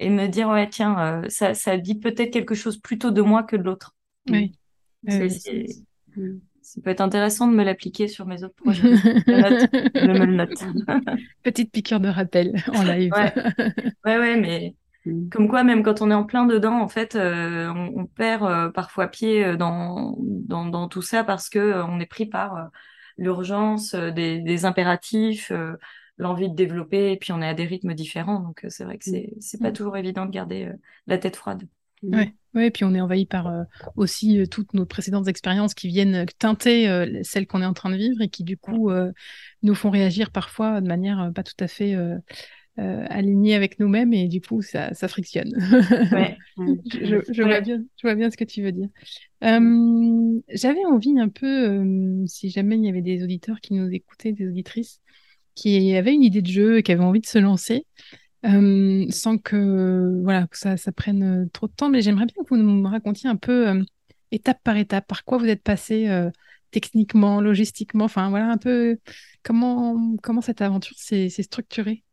et me dire, ouais, tiens, ça, ça dit peut-être quelque chose plutôt de moi que de l'autre. Oui. Ça peut être intéressant de me l'appliquer sur mes autres projets. je, me le note. [LAUGHS] Petite piqûre de rappel [LAUGHS] en live. Ouais, ouais, mais mm. comme quoi, même quand on est en plein dedans, en fait, euh, on, perd euh, parfois pied euh, dans, dans, dans, tout ça parce que on est pris par l'urgence des, des, impératifs, l'envie de développer, et puis on est à des rythmes différents. Donc c'est vrai que c'est c'est pas mm. toujours évident de garder la tête froide. Ouais. Oui, et puis on est envahi par euh, aussi euh, toutes nos précédentes expériences qui viennent teinter euh, celles qu'on est en train de vivre et qui du coup nous font réagir parfois de manière pas tout à fait alignée avec nous-mêmes et du coup ça, ça frictionne. Ouais. [LAUGHS] je, je, vois bien, je vois bien ce que tu veux dire. J'avais envie un peu, si jamais il y avait des auditeurs qui nous écoutaient, des auditrices, qui avaient une idée de jeu et qui avaient envie de se lancer, euh, sans que voilà que ça, ça, prenne euh, trop de temps. Mais j'aimerais bien que vous nous racontiez un peu euh, étape par étape par quoi vous êtes passé techniquement, logistiquement, enfin voilà un peu comment comment cette aventure s'est structurée.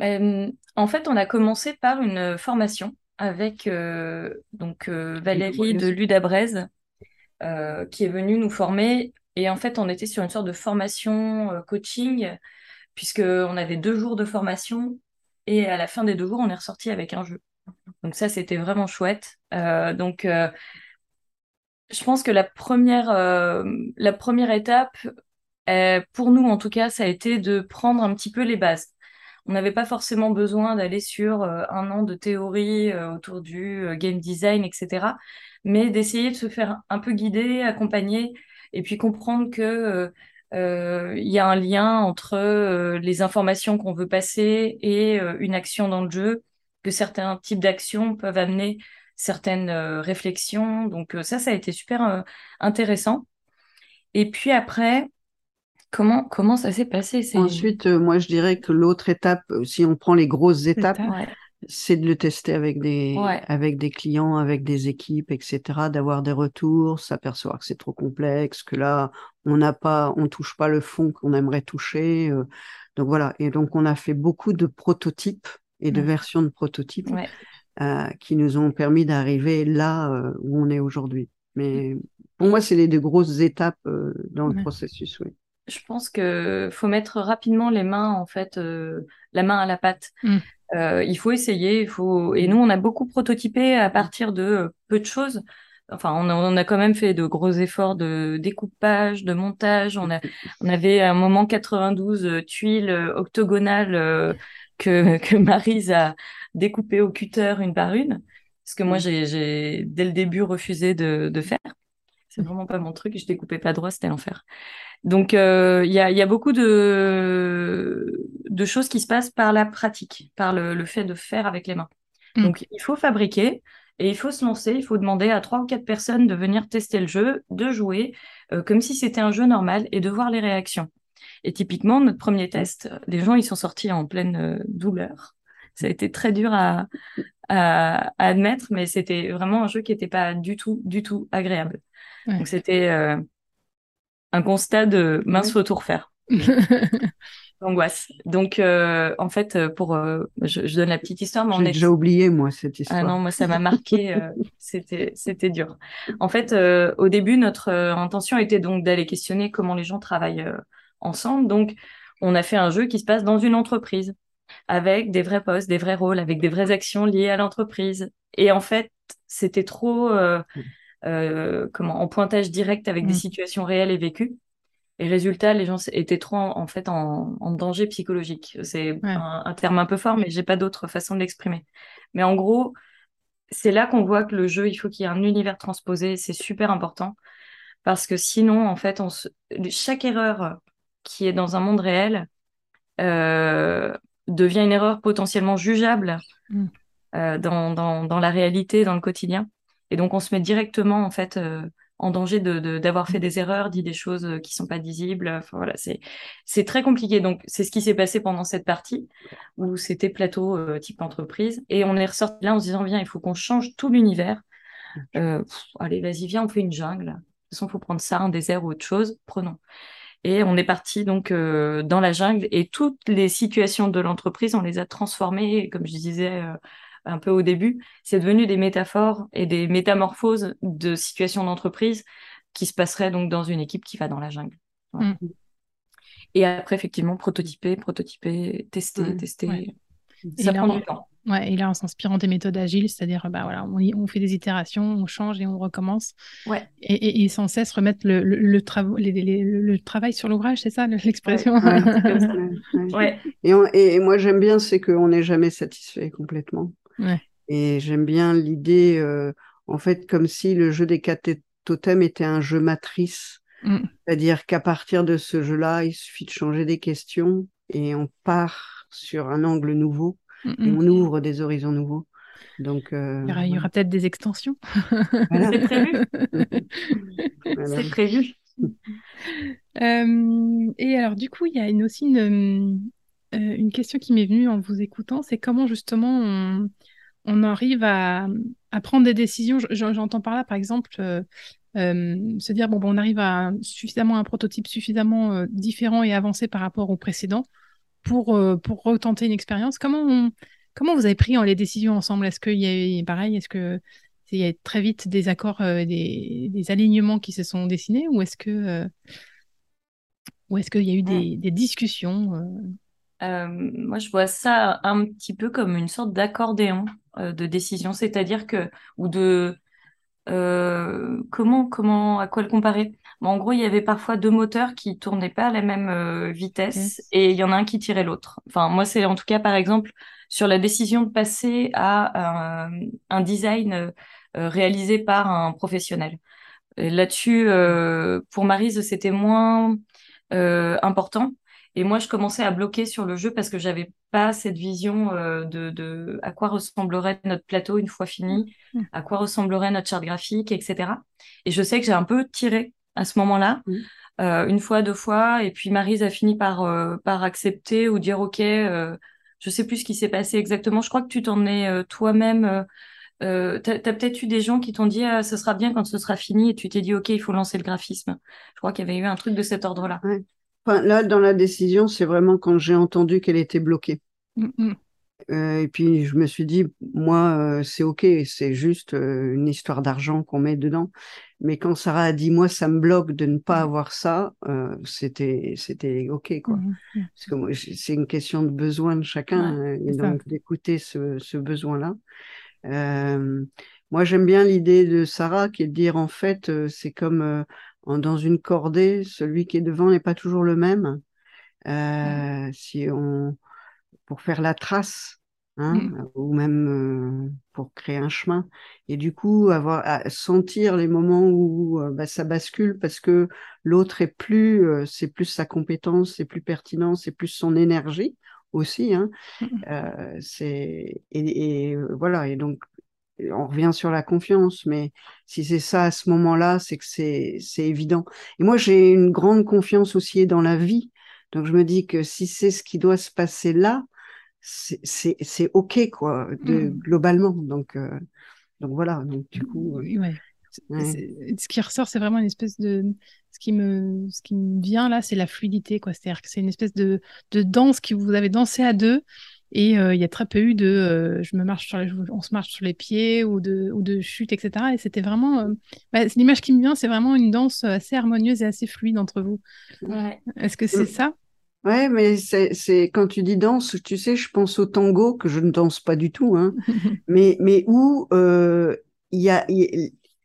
en fait, on a commencé par une formation avec donc Valérie de Ludabrez qui est venue nous former et en fait on était sur une sorte de formation coaching puisqu'on avait deux jours de formation et à la fin des deux jours, on est ressorti avec un jeu. Donc ça, c'était vraiment chouette. Euh, donc, euh, je pense que la première, euh, la première étape, pour nous en tout cas, ça a été de prendre un petit peu les bases. On n'avait pas forcément besoin d'aller sur un an de théorie autour du game design, etc. Mais d'essayer de se faire un peu guider, accompagner, et puis comprendre que euh, il y a un lien entre euh, les informations qu'on veut passer et euh, une action dans le jeu, que certains types d'actions peuvent amener certaines réflexions. Donc ça, ça a été super intéressant. Et puis après, Comment, comment ça s'est passé? Ensuite, moi, je dirais que l'autre étape, si on prend les grosses étapes, c'est de le tester avec des, avec des clients, avec des équipes, etc., d'avoir des retours, s'apercevoir que c'est trop complexe, que là, on n'a pas, on touche pas le fond qu'on aimerait toucher. Euh. donc voilà. Et donc, on a fait beaucoup de prototypes et de versions de prototypes euh, qui nous ont permis d'arriver là euh, où on est aujourd'hui. Mais pour moi, c'est les deux grosses étapes dans le processus, oui je pense que faut mettre rapidement les mains en fait la main à la pâte mmh. Euh, il faut essayer, il faut. Et nous, on a beaucoup prototypé à partir de peu de choses. Enfin, on a, on a quand même fait de gros efforts de découpage, de montage. On a, on avait à un moment 92 euh, tuiles euh, octogonales que [LAUGHS] que Marise a découpées au cutter une par une, parce que moi, j'ai, j'ai dès le début refusé de, de faire. C'est vraiment pas mon truc. Je découpais pas droit, c'était l'enfer. Donc, euh, il y, a, y, a, beaucoup de, de, choses qui se passent par la pratique, par le, le fait de faire avec les mains. Mm. Donc, il faut fabriquer et il faut se lancer. Il faut demander à trois ou quatre personnes de venir tester le jeu, de jouer euh, comme si c'était un jeu normal et de voir les réactions. Et typiquement, notre premier test, les gens, ils sont sortis en pleine euh, douleur. Ça a été très dur à, à, à admettre, mais c'était vraiment un jeu qui n'était pas du tout, du tout agréable. Donc, c'était un constat de mince, faut tout refaire. [LAUGHS] Angoisse. Donc, euh, en fait, euh, pour, euh, je, donne la petite histoire, mais J'ai déjà oublié moi cette histoire. Ah non, moi ça m'a marqué. [LAUGHS] c'était, c'était dur. En fait, au début, notre intention était donc d'aller questionner comment les gens travaillent ensemble. Donc, on a fait un jeu qui se passe dans une entreprise avec des vrais postes, des vrais rôles, avec des vraies actions liées à l'entreprise. Et en fait, c'était trop euh, comment, en pointage direct avec des mm. situations réelles et vécues. Et résultat, les gens étaient trop en, fait en, danger psychologique. C'est un, terme un peu fort, mais j'ai pas d'autre façon de l'exprimer. Mais en gros, c'est là qu'on voit que le jeu, il faut qu'il y ait un univers transposé. C'est super important parce que sinon, en fait, on chaque erreur qui est dans un monde réel euh, devient une erreur potentiellement jugeable mm. euh, dans, dans, dans, la réalité, dans le quotidien. Et donc, on se met directement, en fait, euh, en danger de d'avoir fait des erreurs, dit des choses euh, qui sont pas visibles. Enfin voilà, c'est très compliqué. Donc c'est ce qui s'est passé pendant cette partie où c'était plateau euh, type entreprise et on est ressorti là en se disant viens, il faut qu'on change tout l'univers. Euh, allez, vas-y, viens, on fait une jungle. De toute façon, faut prendre ça, un désert ou autre chose. Prenons. Et on est parti donc euh, dans la jungle et toutes les situations de l'entreprise, on les a transformées, comme je disais un peu au début, c'est devenu des métaphores et des métamorphoses de situations d'entreprise qui se passeraient donc dans une équipe qui va dans la jungle. Mm. Et après, effectivement, prototyper, prototyper, tester, tester. Ça prend du temps. Ouais, et là, en s'inspirant des méthodes agiles, c'est-à-dire, bah voilà, on, on, fait des itérations, on change et on recommence. Ouais. Et, et, sans cesse remettre le, le, le, le travail sur l'ouvrage, c'est ça l'expression? Ouais, [LAUGHS] Et, et, moi, j'aime bien, c'est qu'on n'est jamais satisfait complètement. Et j'aime bien l'idée, euh, en fait, comme si le jeu des quatre totems était un jeu matrice. Mm. C'est-à-dire qu'à partir de ce jeu-là, il suffit de changer des questions et on part sur un angle nouveau et on ouvre des horizons nouveaux. Donc, euh, il y aura, peut-être des extensions. C'est prévu. [LAUGHS] C'est prévu. [LAUGHS] Euh, et alors, du coup, il y a une, aussi une, une question qui m'est venue en vous écoutant, c'est comment justement on, on arrive à, prendre des décisions? J'entends par là, par exemple, euh, euh, se dire bon, on arrive à suffisamment un prototype suffisamment euh, différent et avancé par rapport au précédent pour pour retenter une expérience. Comment comment vous avez pris les décisions ensemble? Est-ce qu'il y a pareil Est-ce que il y a très vite des accords, des, des, alignements qui se sont dessinés, ou est-ce que ou est-ce qu'il y a eu des, des discussions moi, je vois ça un petit peu comme une sorte d'accordéon. Euh, de décision, c'est-à-dire que, ou de, euh, comment, comment, à quoi le comparer? En gros, il y avait parfois deux moteurs qui tournaient pas à la même euh, vitesse et il y en a un qui tirait l'autre. Enfin, moi, c'est en tout cas, par exemple, sur la décision de passer à un, design réalisé par un professionnel. Là-dessus, pour Marise, c'était moins important et moi, je commençais à bloquer sur le jeu parce que j'avais pas cette vision euh, de, de, à quoi ressemblerait notre plateau une fois fini, mmh. à quoi ressemblerait notre charte graphique, etc. Et je sais que j'ai un peu tiré à ce moment-là, mmh. euh, une fois, deux fois, et puis Marise a fini par, euh, par accepter ou dire OK. Euh, je sais plus ce qui s'est passé exactement. Je crois que tu t'en es euh, toi-même. Euh, tu as, peut-être eu des gens qui t'ont dit ah, ce sera bien quand ce sera fini et tu t'es dit ok il faut lancer le graphisme. Je crois qu'il y avait eu un truc de cet ordre-là là, dans la décision, c'est vraiment quand j'ai entendu qu'elle était bloquée. Mm, mm. Euh, et puis je me suis dit, moi, euh, c'est ok, c'est juste euh, une histoire d'argent qu'on met dedans. Mais quand Sarah a dit, moi, ça me bloque de ne pas mm. avoir ça, c'était, c'était ok, quoi. Parce que c'est une question de besoin de chacun, et donc d'écouter ce, ce besoin-là. moi, j'aime bien l'idée de Sarah qui est de dire, en fait, c'est comme dans une cordée, celui qui est devant n'est pas toujours le même. Euh, si on, pour faire la trace, hein, mm. ou même euh, pour créer un chemin. Et du coup, avoir à sentir les moments où euh, bah, ça bascule parce que l'autre est plus, c'est plus sa compétence, c'est plus pertinent, c'est plus son énergie aussi. Hein. Mm. c'est et, et, voilà. Et donc on revient sur la confiance, mais si c'est ça à ce moment-là, c'est que c'est c'est évident. Et moi, j'ai une grande confiance aussi dans la vie. Donc je me dis que si c'est ce qui doit se passer là, c'est c'est ok quoi, de, mmh. globalement. Donc euh, donc voilà. Donc du coup. Euh, ce qui ressort, c'est vraiment une espèce de ce qui me ce qui me vient là, c'est la fluidité quoi. C'est-à-dire que c'est une espèce de de danse que vous avez dansé à deux et euh, il y a très peu eu de euh, je me marche sur les, on se marche sur les pieds ou de, ou de chute, etc. Et c'était vraiment. Euh, bah, l'image qui me vient, c'est vraiment une danse assez harmonieuse et assez fluide entre vous. Est-ce que c'est ça? Ouais, mais c'est quand tu dis danse, tu sais, je pense au tango que je ne danse pas du tout, hein, [LAUGHS] mais mais où il y a,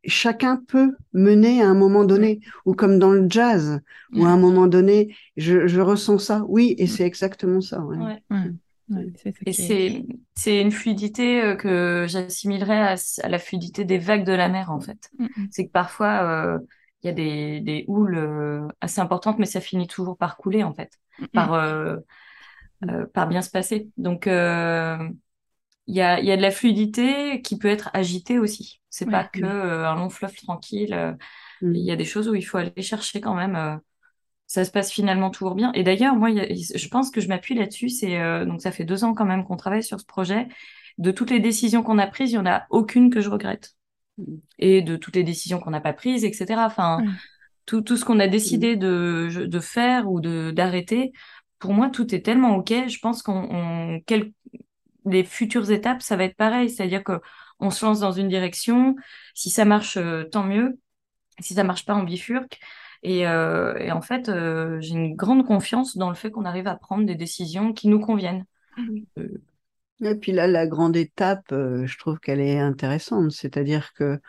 chacun peut mener à un moment donné, ou comme dans le jazz, où à un moment donné, je, je ressens ça. Oui, et c'est exactement ça. Ouais. Ouais. Et c'est une fluidité euh, que j'assimilerais à, la fluidité des vagues de la mer, en fait. Mm, mm. C'est que parfois, euh, il y a des, des houles euh, assez importantes, mais ça finit toujours par couler, en fait, mm, par, par bien se passer. Donc, il y a, y a de la fluidité qui peut être agitée aussi. C'est pas que un long fleuve tranquille. Il y a des choses où il faut aller chercher quand même. Ça se passe finalement toujours bien. Et d'ailleurs, moi, je pense que je m'appuie là-dessus. C'est donc ça fait deux ans quand même qu'on travaille sur ce projet. De toutes les décisions qu'on a prises, il y en a aucune que je regrette. Et de toutes les décisions qu'on n'a pas prises, etc. Enfin, tout, tout ce qu'on a décidé mmh. de, de faire ou de d'arrêter, pour moi, tout est tellement OK. Je pense qu'on les futures étapes, ça va être pareil. C'est-à-dire que on se lance dans une direction. Si ça marche, euh, tant mieux. Si ça marche pas, on bifurque. Et, euh, et en fait, euh, j'ai une grande confiance dans le fait qu'on arrive à prendre des décisions qui nous conviennent. Mmh. Et puis là, la grande étape, je trouve qu'elle est intéressante. C'est-à-dire que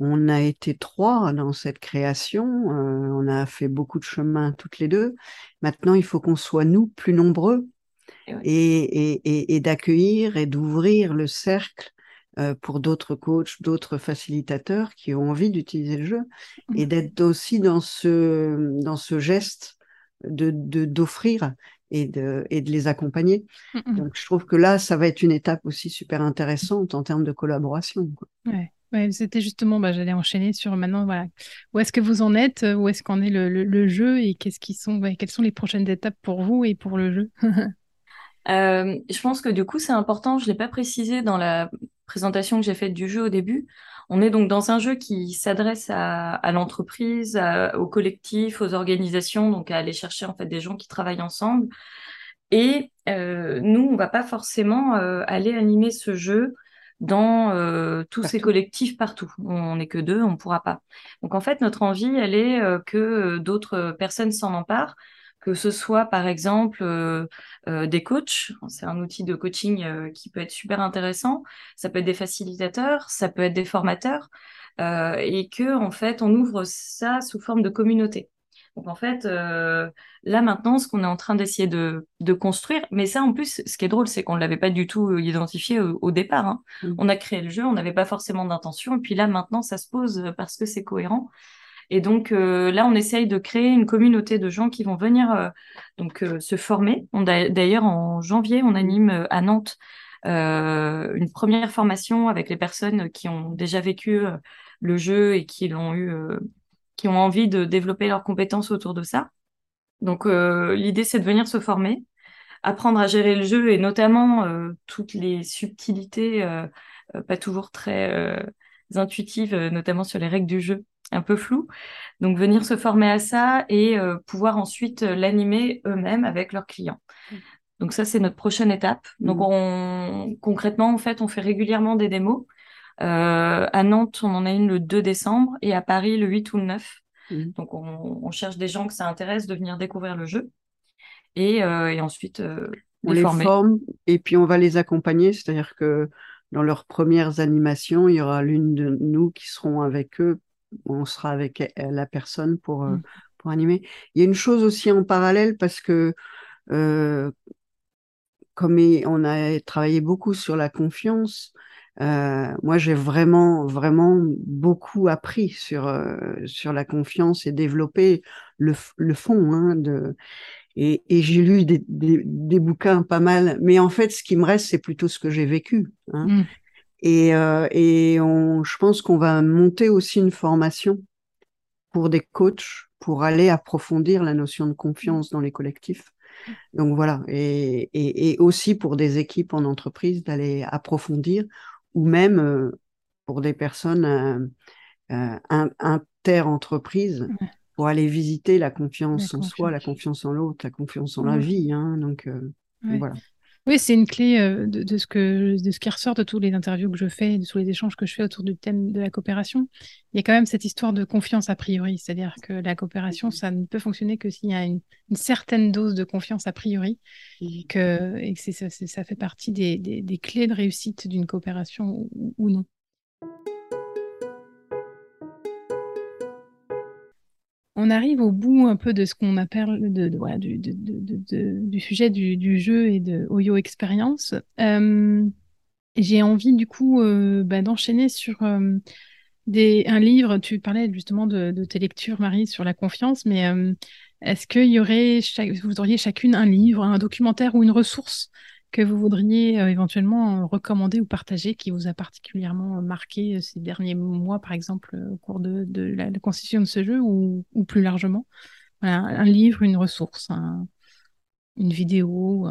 on a été trois dans cette création, euh, on a fait beaucoup de chemin toutes les deux. Maintenant, il faut qu'on soit nous plus nombreux et, d'accueillir et d'ouvrir le cercle euh, pour d'autres coachs, d'autres facilitateurs qui ont envie d'utiliser le jeu et mmh. d'être aussi dans ce, dans ce geste de d'offrir et de, et de les accompagner. Mmh. Donc, je trouve que là, ça va être une étape aussi super intéressante en termes de collaboration. Ouais c'était justement, bah, j'allais enchaîner sur maintenant, voilà, où est-ce que vous en êtes, où est-ce qu'en est le, jeu et qu'est-ce qui sont, quelles sont les prochaines étapes pour vous et pour le jeu? [LAUGHS] Euh, Je pense que du coup, c'est important, je ne l'ai pas précisé dans la présentation que j'ai faite du jeu au début. On est donc dans un jeu qui s'adresse à, l'entreprise, au collectif, aux organisations, donc à aller chercher en fait des gens qui travaillent ensemble. Et euh, nous, on va pas forcément euh, aller animer ce jeu dans euh, tous ces collectifs partout. On n'est que deux, on ne pourra pas. Donc en fait, notre envie, elle est que d'autres personnes s'en emparent, que ce soit par exemple des coachs, c'est un outil de coaching qui peut être super intéressant, ça peut être des facilitateurs, ça peut être des formateurs, et que en fait, on ouvre ça sous forme de communauté. Donc en fait, euh, là maintenant, ce qu'on est en train d'essayer de, construire, mais ça en plus, ce qui est drôle, c'est qu'on ne l'avait pas du tout euh, identifié au, départ. Hein. Mm. On a créé le jeu, on n'avait pas forcément d'intention, et puis là maintenant, ça se pose euh, parce que c'est cohérent. Et donc là, on essaye de créer une communauté de gens qui vont venir donc se former. D'ailleurs, en janvier, on anime à Nantes une première formation avec les personnes qui ont déjà vécu le jeu et qui ont envie de développer leurs compétences autour de ça. Donc euh, l'idée, c'est de venir se former, apprendre à gérer le jeu et notamment euh, toutes les subtilités, euh, pas toujours très intuitives, notamment sur les règles du jeu, un peu floues. Donc venir se former à ça et pouvoir ensuite l'animer eux-mêmes avec leurs clients. Mmh. Donc ça, c'est notre prochaine étape. Donc mmh. on, concrètement, en fait, on fait régulièrement des démos. Euh, à Nantes, on en a une le 2 décembre et à Paris le 8 ou le 9. Mhm. Donc, on, cherche des gens que ça intéresse de venir découvrir le jeu et, euh, ensuite euh, on les, forme et puis on va les accompagner, c'est-à-dire que dans leurs premières animations, il y aura l'une de nous qui seront avec eux, on sera avec la personne pour, mhm. pour animer. Il y a une chose aussi en parallèle parce que comme on a travaillé beaucoup sur la confiance, euh, moi, j'ai vraiment, vraiment beaucoup appris sur, euh, sur la confiance et développé le, le fond. Hein, de, et, et j'ai lu des, des, des, bouquins pas mal, mais en fait, ce qui me reste, c'est plutôt ce que j'ai vécu. Hein. Mmh. Et, euh, et on, je pense qu'on va monter aussi une formation pour des coachs pour aller approfondir la notion de confiance dans les collectifs. Donc voilà, et, et, et aussi pour des équipes en entreprise d'aller approfondir ou même euh, pour des personnes euh, euh, inter-entreprises pour aller visiter la confiance en soi, la confiance en l'autre, la confiance en la vie. Hein, donc, voilà. Oui, c'est une clé de, ce que, de ce qui ressort de toutes les interviews que je fais, de tous les échanges que je fais autour du thème de la coopération. Il y a quand même cette histoire de confiance a priori, c'est-à-dire que la coopération, ça ne peut fonctionner que s'il y a une, certaine dose de confiance a priori, et que, et que ça, ça, fait partie des, des, clés de réussite d'une coopération ou non. On arrive au bout un peu de ce qu'on appelle du, sujet du, jeu et de Oyo Experience. Euh, j'ai envie du coup euh, bah, d'enchaîner sur euh, un livre. Tu parlais justement de, tes lectures, Marie, sur la confiance, mais est-ce qu'il y aurait, vous auriez chacune un livre, un documentaire ou une ressource que vous voudriez euh, éventuellement recommander ou partager qui vous a particulièrement marqué ces derniers mois, par exemple, au cours de, la, constitution de ce jeu ou, plus largement? Un livre, une ressource, une vidéo,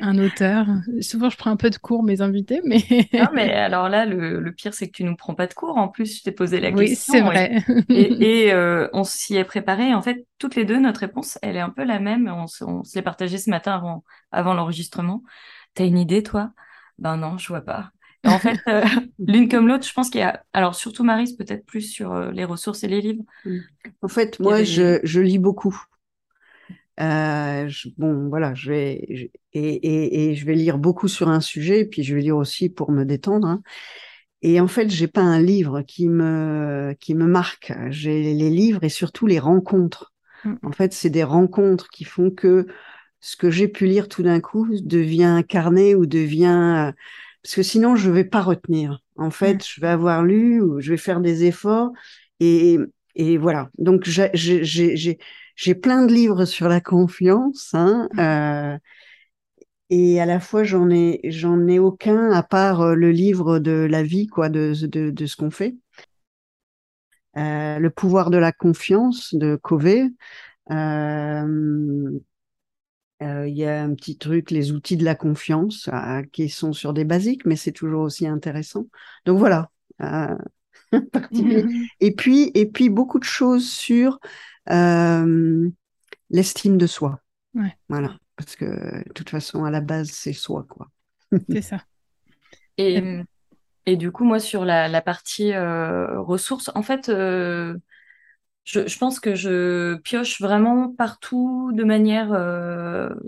un, auteur. Souvent, je prends un peu de cours mes invités, mais. non, [LAUGHS] mais alors là, le, pire, c'est que tu nous prends pas de cours. En plus, je t'ai posé la question. Oui, c'est vrai. [LAUGHS] Et, euh, on s'y est préparé. En fait, toutes les deux, notre réponse, elle est un peu la même. On, on se l'est partagée ce matin avant, avant l'enregistrement. T'as une idée, toi? Ben non, je vois pas. En fait, euh, [LAUGHS] l'une comme l'autre, je pense qu'il y a. Alors, surtout Marise, peut-être plus sur euh, les ressources et les livres. En fait, moi, je, je, lis beaucoup. Euh, bon, voilà, je vais et, et, et, je vais lire beaucoup sur un sujet, puis je vais lire aussi pour me détendre. Hein. Et en fait, j'ai pas un livre qui me qui me marque. J'ai les livres et surtout les rencontres. Mmh. En fait, c'est des rencontres qui font que ce que j'ai pu lire tout d'un coup devient incarné ou devient parce que sinon je vais pas retenir. En fait, mmh. je vais avoir lu ou je vais faire des efforts et et voilà. Donc j'ai j'ai plein de livres sur la confiance, hein, mmh. euh, et à la fois j'en ai j'en ai aucun à part euh, le livre de la vie, quoi, de de, de ce qu'on fait. Euh, le pouvoir de la confiance de Covey. Euh, euh, il y a un petit truc, les outils de la confiance, qui sont sur des basiques, mais c'est toujours aussi intéressant. Donc voilà. [LAUGHS] et puis et puis beaucoup de choses sur euh, l'estime de soi. Voilà, parce que de toute façon, à la base, c'est soi, quoi. c'est [LAUGHS] ça. Et, et du coup, moi, sur la, la partie euh, ressources, en fait, euh, je, je, pense que je pioche vraiment partout de manière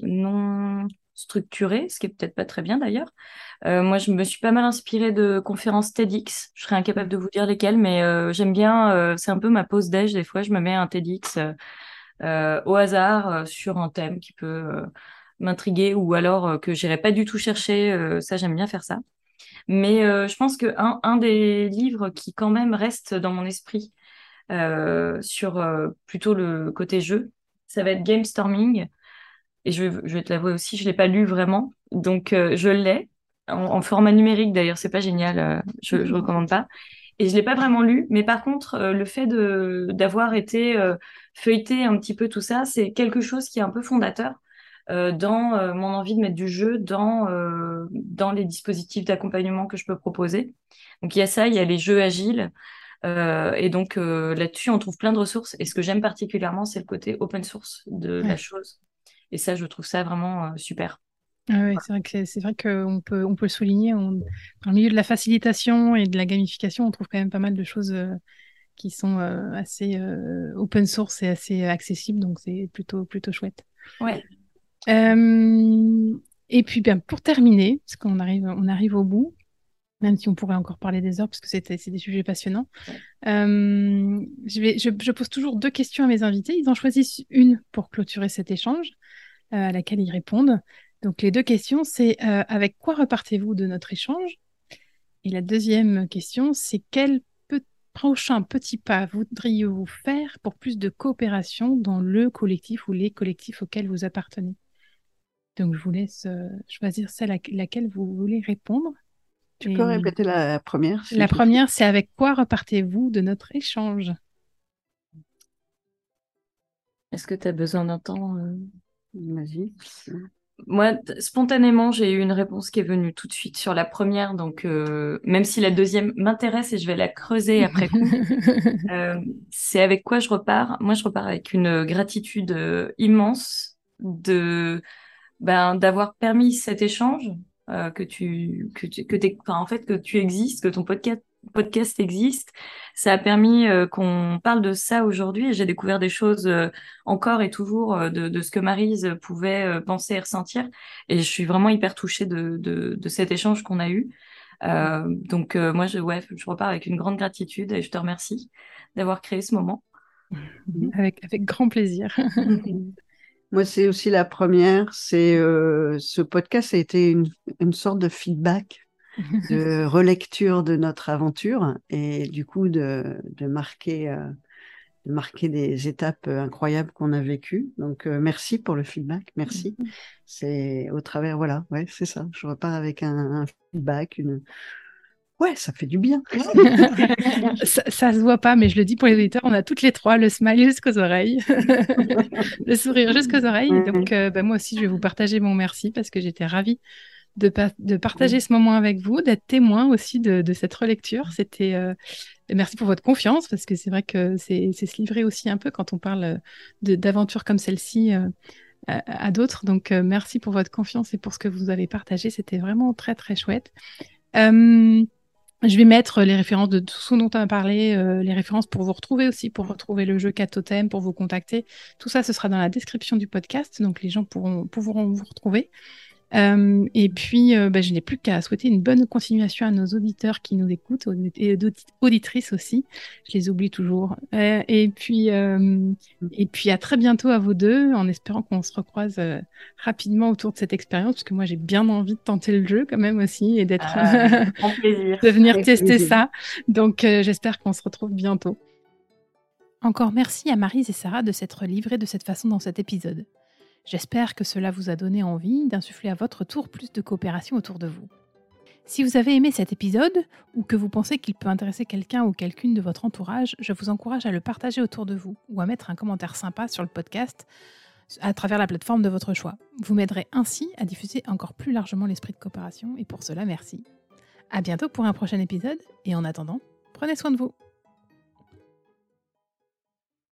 non structurée, ce qui est peut-être pas très bien d'ailleurs. moi, je me suis pas mal inspirée de conférences TEDx. Je serais incapable de vous dire lesquelles, mais j'aime bien. c'est un peu ma pause déj. Des fois, je me mets un TEDx au hasard sur un thème qui peut m'intriguer ou alors que j'irai pas du tout chercher. ça, j'aime bien faire ça. Mais je pense que un, des livres qui quand même reste dans mon esprit sur plutôt le côté jeu, ça va être Game Storming et je, je vais te l'avouer aussi, je l'ai pas lu vraiment, donc euh, je l'ai en, format numérique d'ailleurs, c'est pas génial, euh, je, je recommande pas. Et je l'ai pas vraiment lu, mais par contre, euh, le fait d'avoir été feuilleté un petit peu tout ça, c'est quelque chose qui est un peu fondateur dans mon envie de mettre du jeu dans dans les dispositifs d'accompagnement que je peux proposer. Donc il y a ça, il y a les jeux agiles. et donc là-dessus, on trouve plein de ressources. Et ce que j'aime particulièrement, c'est le côté open source de la chose. Et ça, je trouve ça vraiment euh, super. Ah c'est vrai que c'est vrai qu'on peut on peut le souligner. dans le milieu de la facilitation et de la gamification, on trouve quand même pas mal de choses euh, qui sont euh, assez open source et assez accessibles. Donc c'est plutôt plutôt chouette. Ouais. et puis bien pour terminer, parce qu'on arrive on arrive au bout, même si on pourrait encore parler des heures parce que c'est des sujets passionnants. je, vais, je, je, pose toujours deux questions à mes invités. Ils en choisissent une pour clôturer cet échange. Euh, à laquelle ils répondent. Donc les deux questions, c'est euh, avec quoi repartez-vous de notre échange? Et la deuxième question, c'est quel prochain petit pas voudriez-vous faire pour plus de coopération dans le collectif ou les collectifs auxquels vous appartenez? Donc je vous laisse euh, choisir celle à laquelle vous voulez répondre. Tu peux répéter la première La première, c'est avec quoi repartez-vous de notre échange? Est-ce que tu as besoin d'un temps moi, spontanément, j'ai eu une réponse qui est venue tout de suite sur la première, donc euh, même si la deuxième m'intéresse et je vais la creuser après coup, [LAUGHS] euh, c'est avec quoi je repars? Moi, je repars avec une gratitude euh, immense de ben, d'avoir permis cet échange, que tu que tu que en fait que tu existes, que ton podcast podcast existe. Ça a permis euh, qu'on parle de ça aujourd'hui et j'ai découvert des choses euh, encore et toujours euh, de, de, ce que Marise pouvait penser et ressentir. Et je suis vraiment hyper touchée de, de, de cet échange qu'on a eu. donc moi, je, ouais, je repars avec une grande gratitude et je te remercie d'avoir créé ce moment. [LAUGHS] Avec, avec grand plaisir. [LAUGHS] Moi, c'est aussi la première. C'est ce podcast a été une, une sorte de feedback de [LAUGHS] relecture de notre aventure et du coup de, de marquer euh, marquer des étapes incroyables qu'on a vécues. Donc merci pour le feedback, merci. C'est au travers, voilà, ouais, c'est ça. Je repars avec un, feedback, une Ouais, ça fait du bien. [LAUGHS] ça, ça se voit pas, mais je le dis pour les auditeurs, on a toutes les trois le smile jusqu'aux oreilles, [LAUGHS] le sourire jusqu'aux oreilles. donc, bah, moi aussi, je vais vous partager mon merci parce que j'étais ravie de, de partager ce moment avec vous, d'être témoin aussi de, de cette relecture. C'était euh, merci pour votre confiance parce que c'est vrai que c'est se livrer aussi un peu quand on parle d'aventures comme celle-ci euh, à, d'autres. Donc euh, merci pour votre confiance et pour ce que vous avez partagé. C'était vraiment très très chouette. je vais mettre les références de tout ce dont on a parlé, les références pour vous retrouver aussi, pour retrouver le jeu Catotem, pour vous contacter. Tout ça, ce sera dans la description du podcast, donc les gens pourront, pourront vous retrouver. Euh, et puis, euh, bah, je n'ai plus qu'à souhaiter une bonne continuation à nos auditeurs qui nous écoutent et auditrices aussi. Je les oublie toujours. Euh, et puis, et puis à très bientôt à vous deux, en espérant qu'on se recroise rapidement autour de cette expérience, parce que moi j'ai bien envie de tenter le jeu quand même aussi et d'être, ah, [LAUGHS] plaisir. de venir tester ça. Donc, j'espère qu'on se retrouve bientôt. Encore merci à Marise et Sarah de s'être livrées de cette façon dans cet épisode. J'espère que cela vous a donné envie d'insuffler à votre tour plus de coopération autour de vous. Si vous avez aimé cet épisode ou que vous pensez qu'il peut intéresser quelqu'un ou quelqu'une de votre entourage, je vous encourage à le partager autour de vous ou à mettre un commentaire sympa sur le podcast à travers la plateforme de votre choix. Vous m'aiderez ainsi à diffuser encore plus largement l'esprit de coopération et pour cela, merci. À bientôt pour un prochain épisode et en attendant, prenez soin de vous.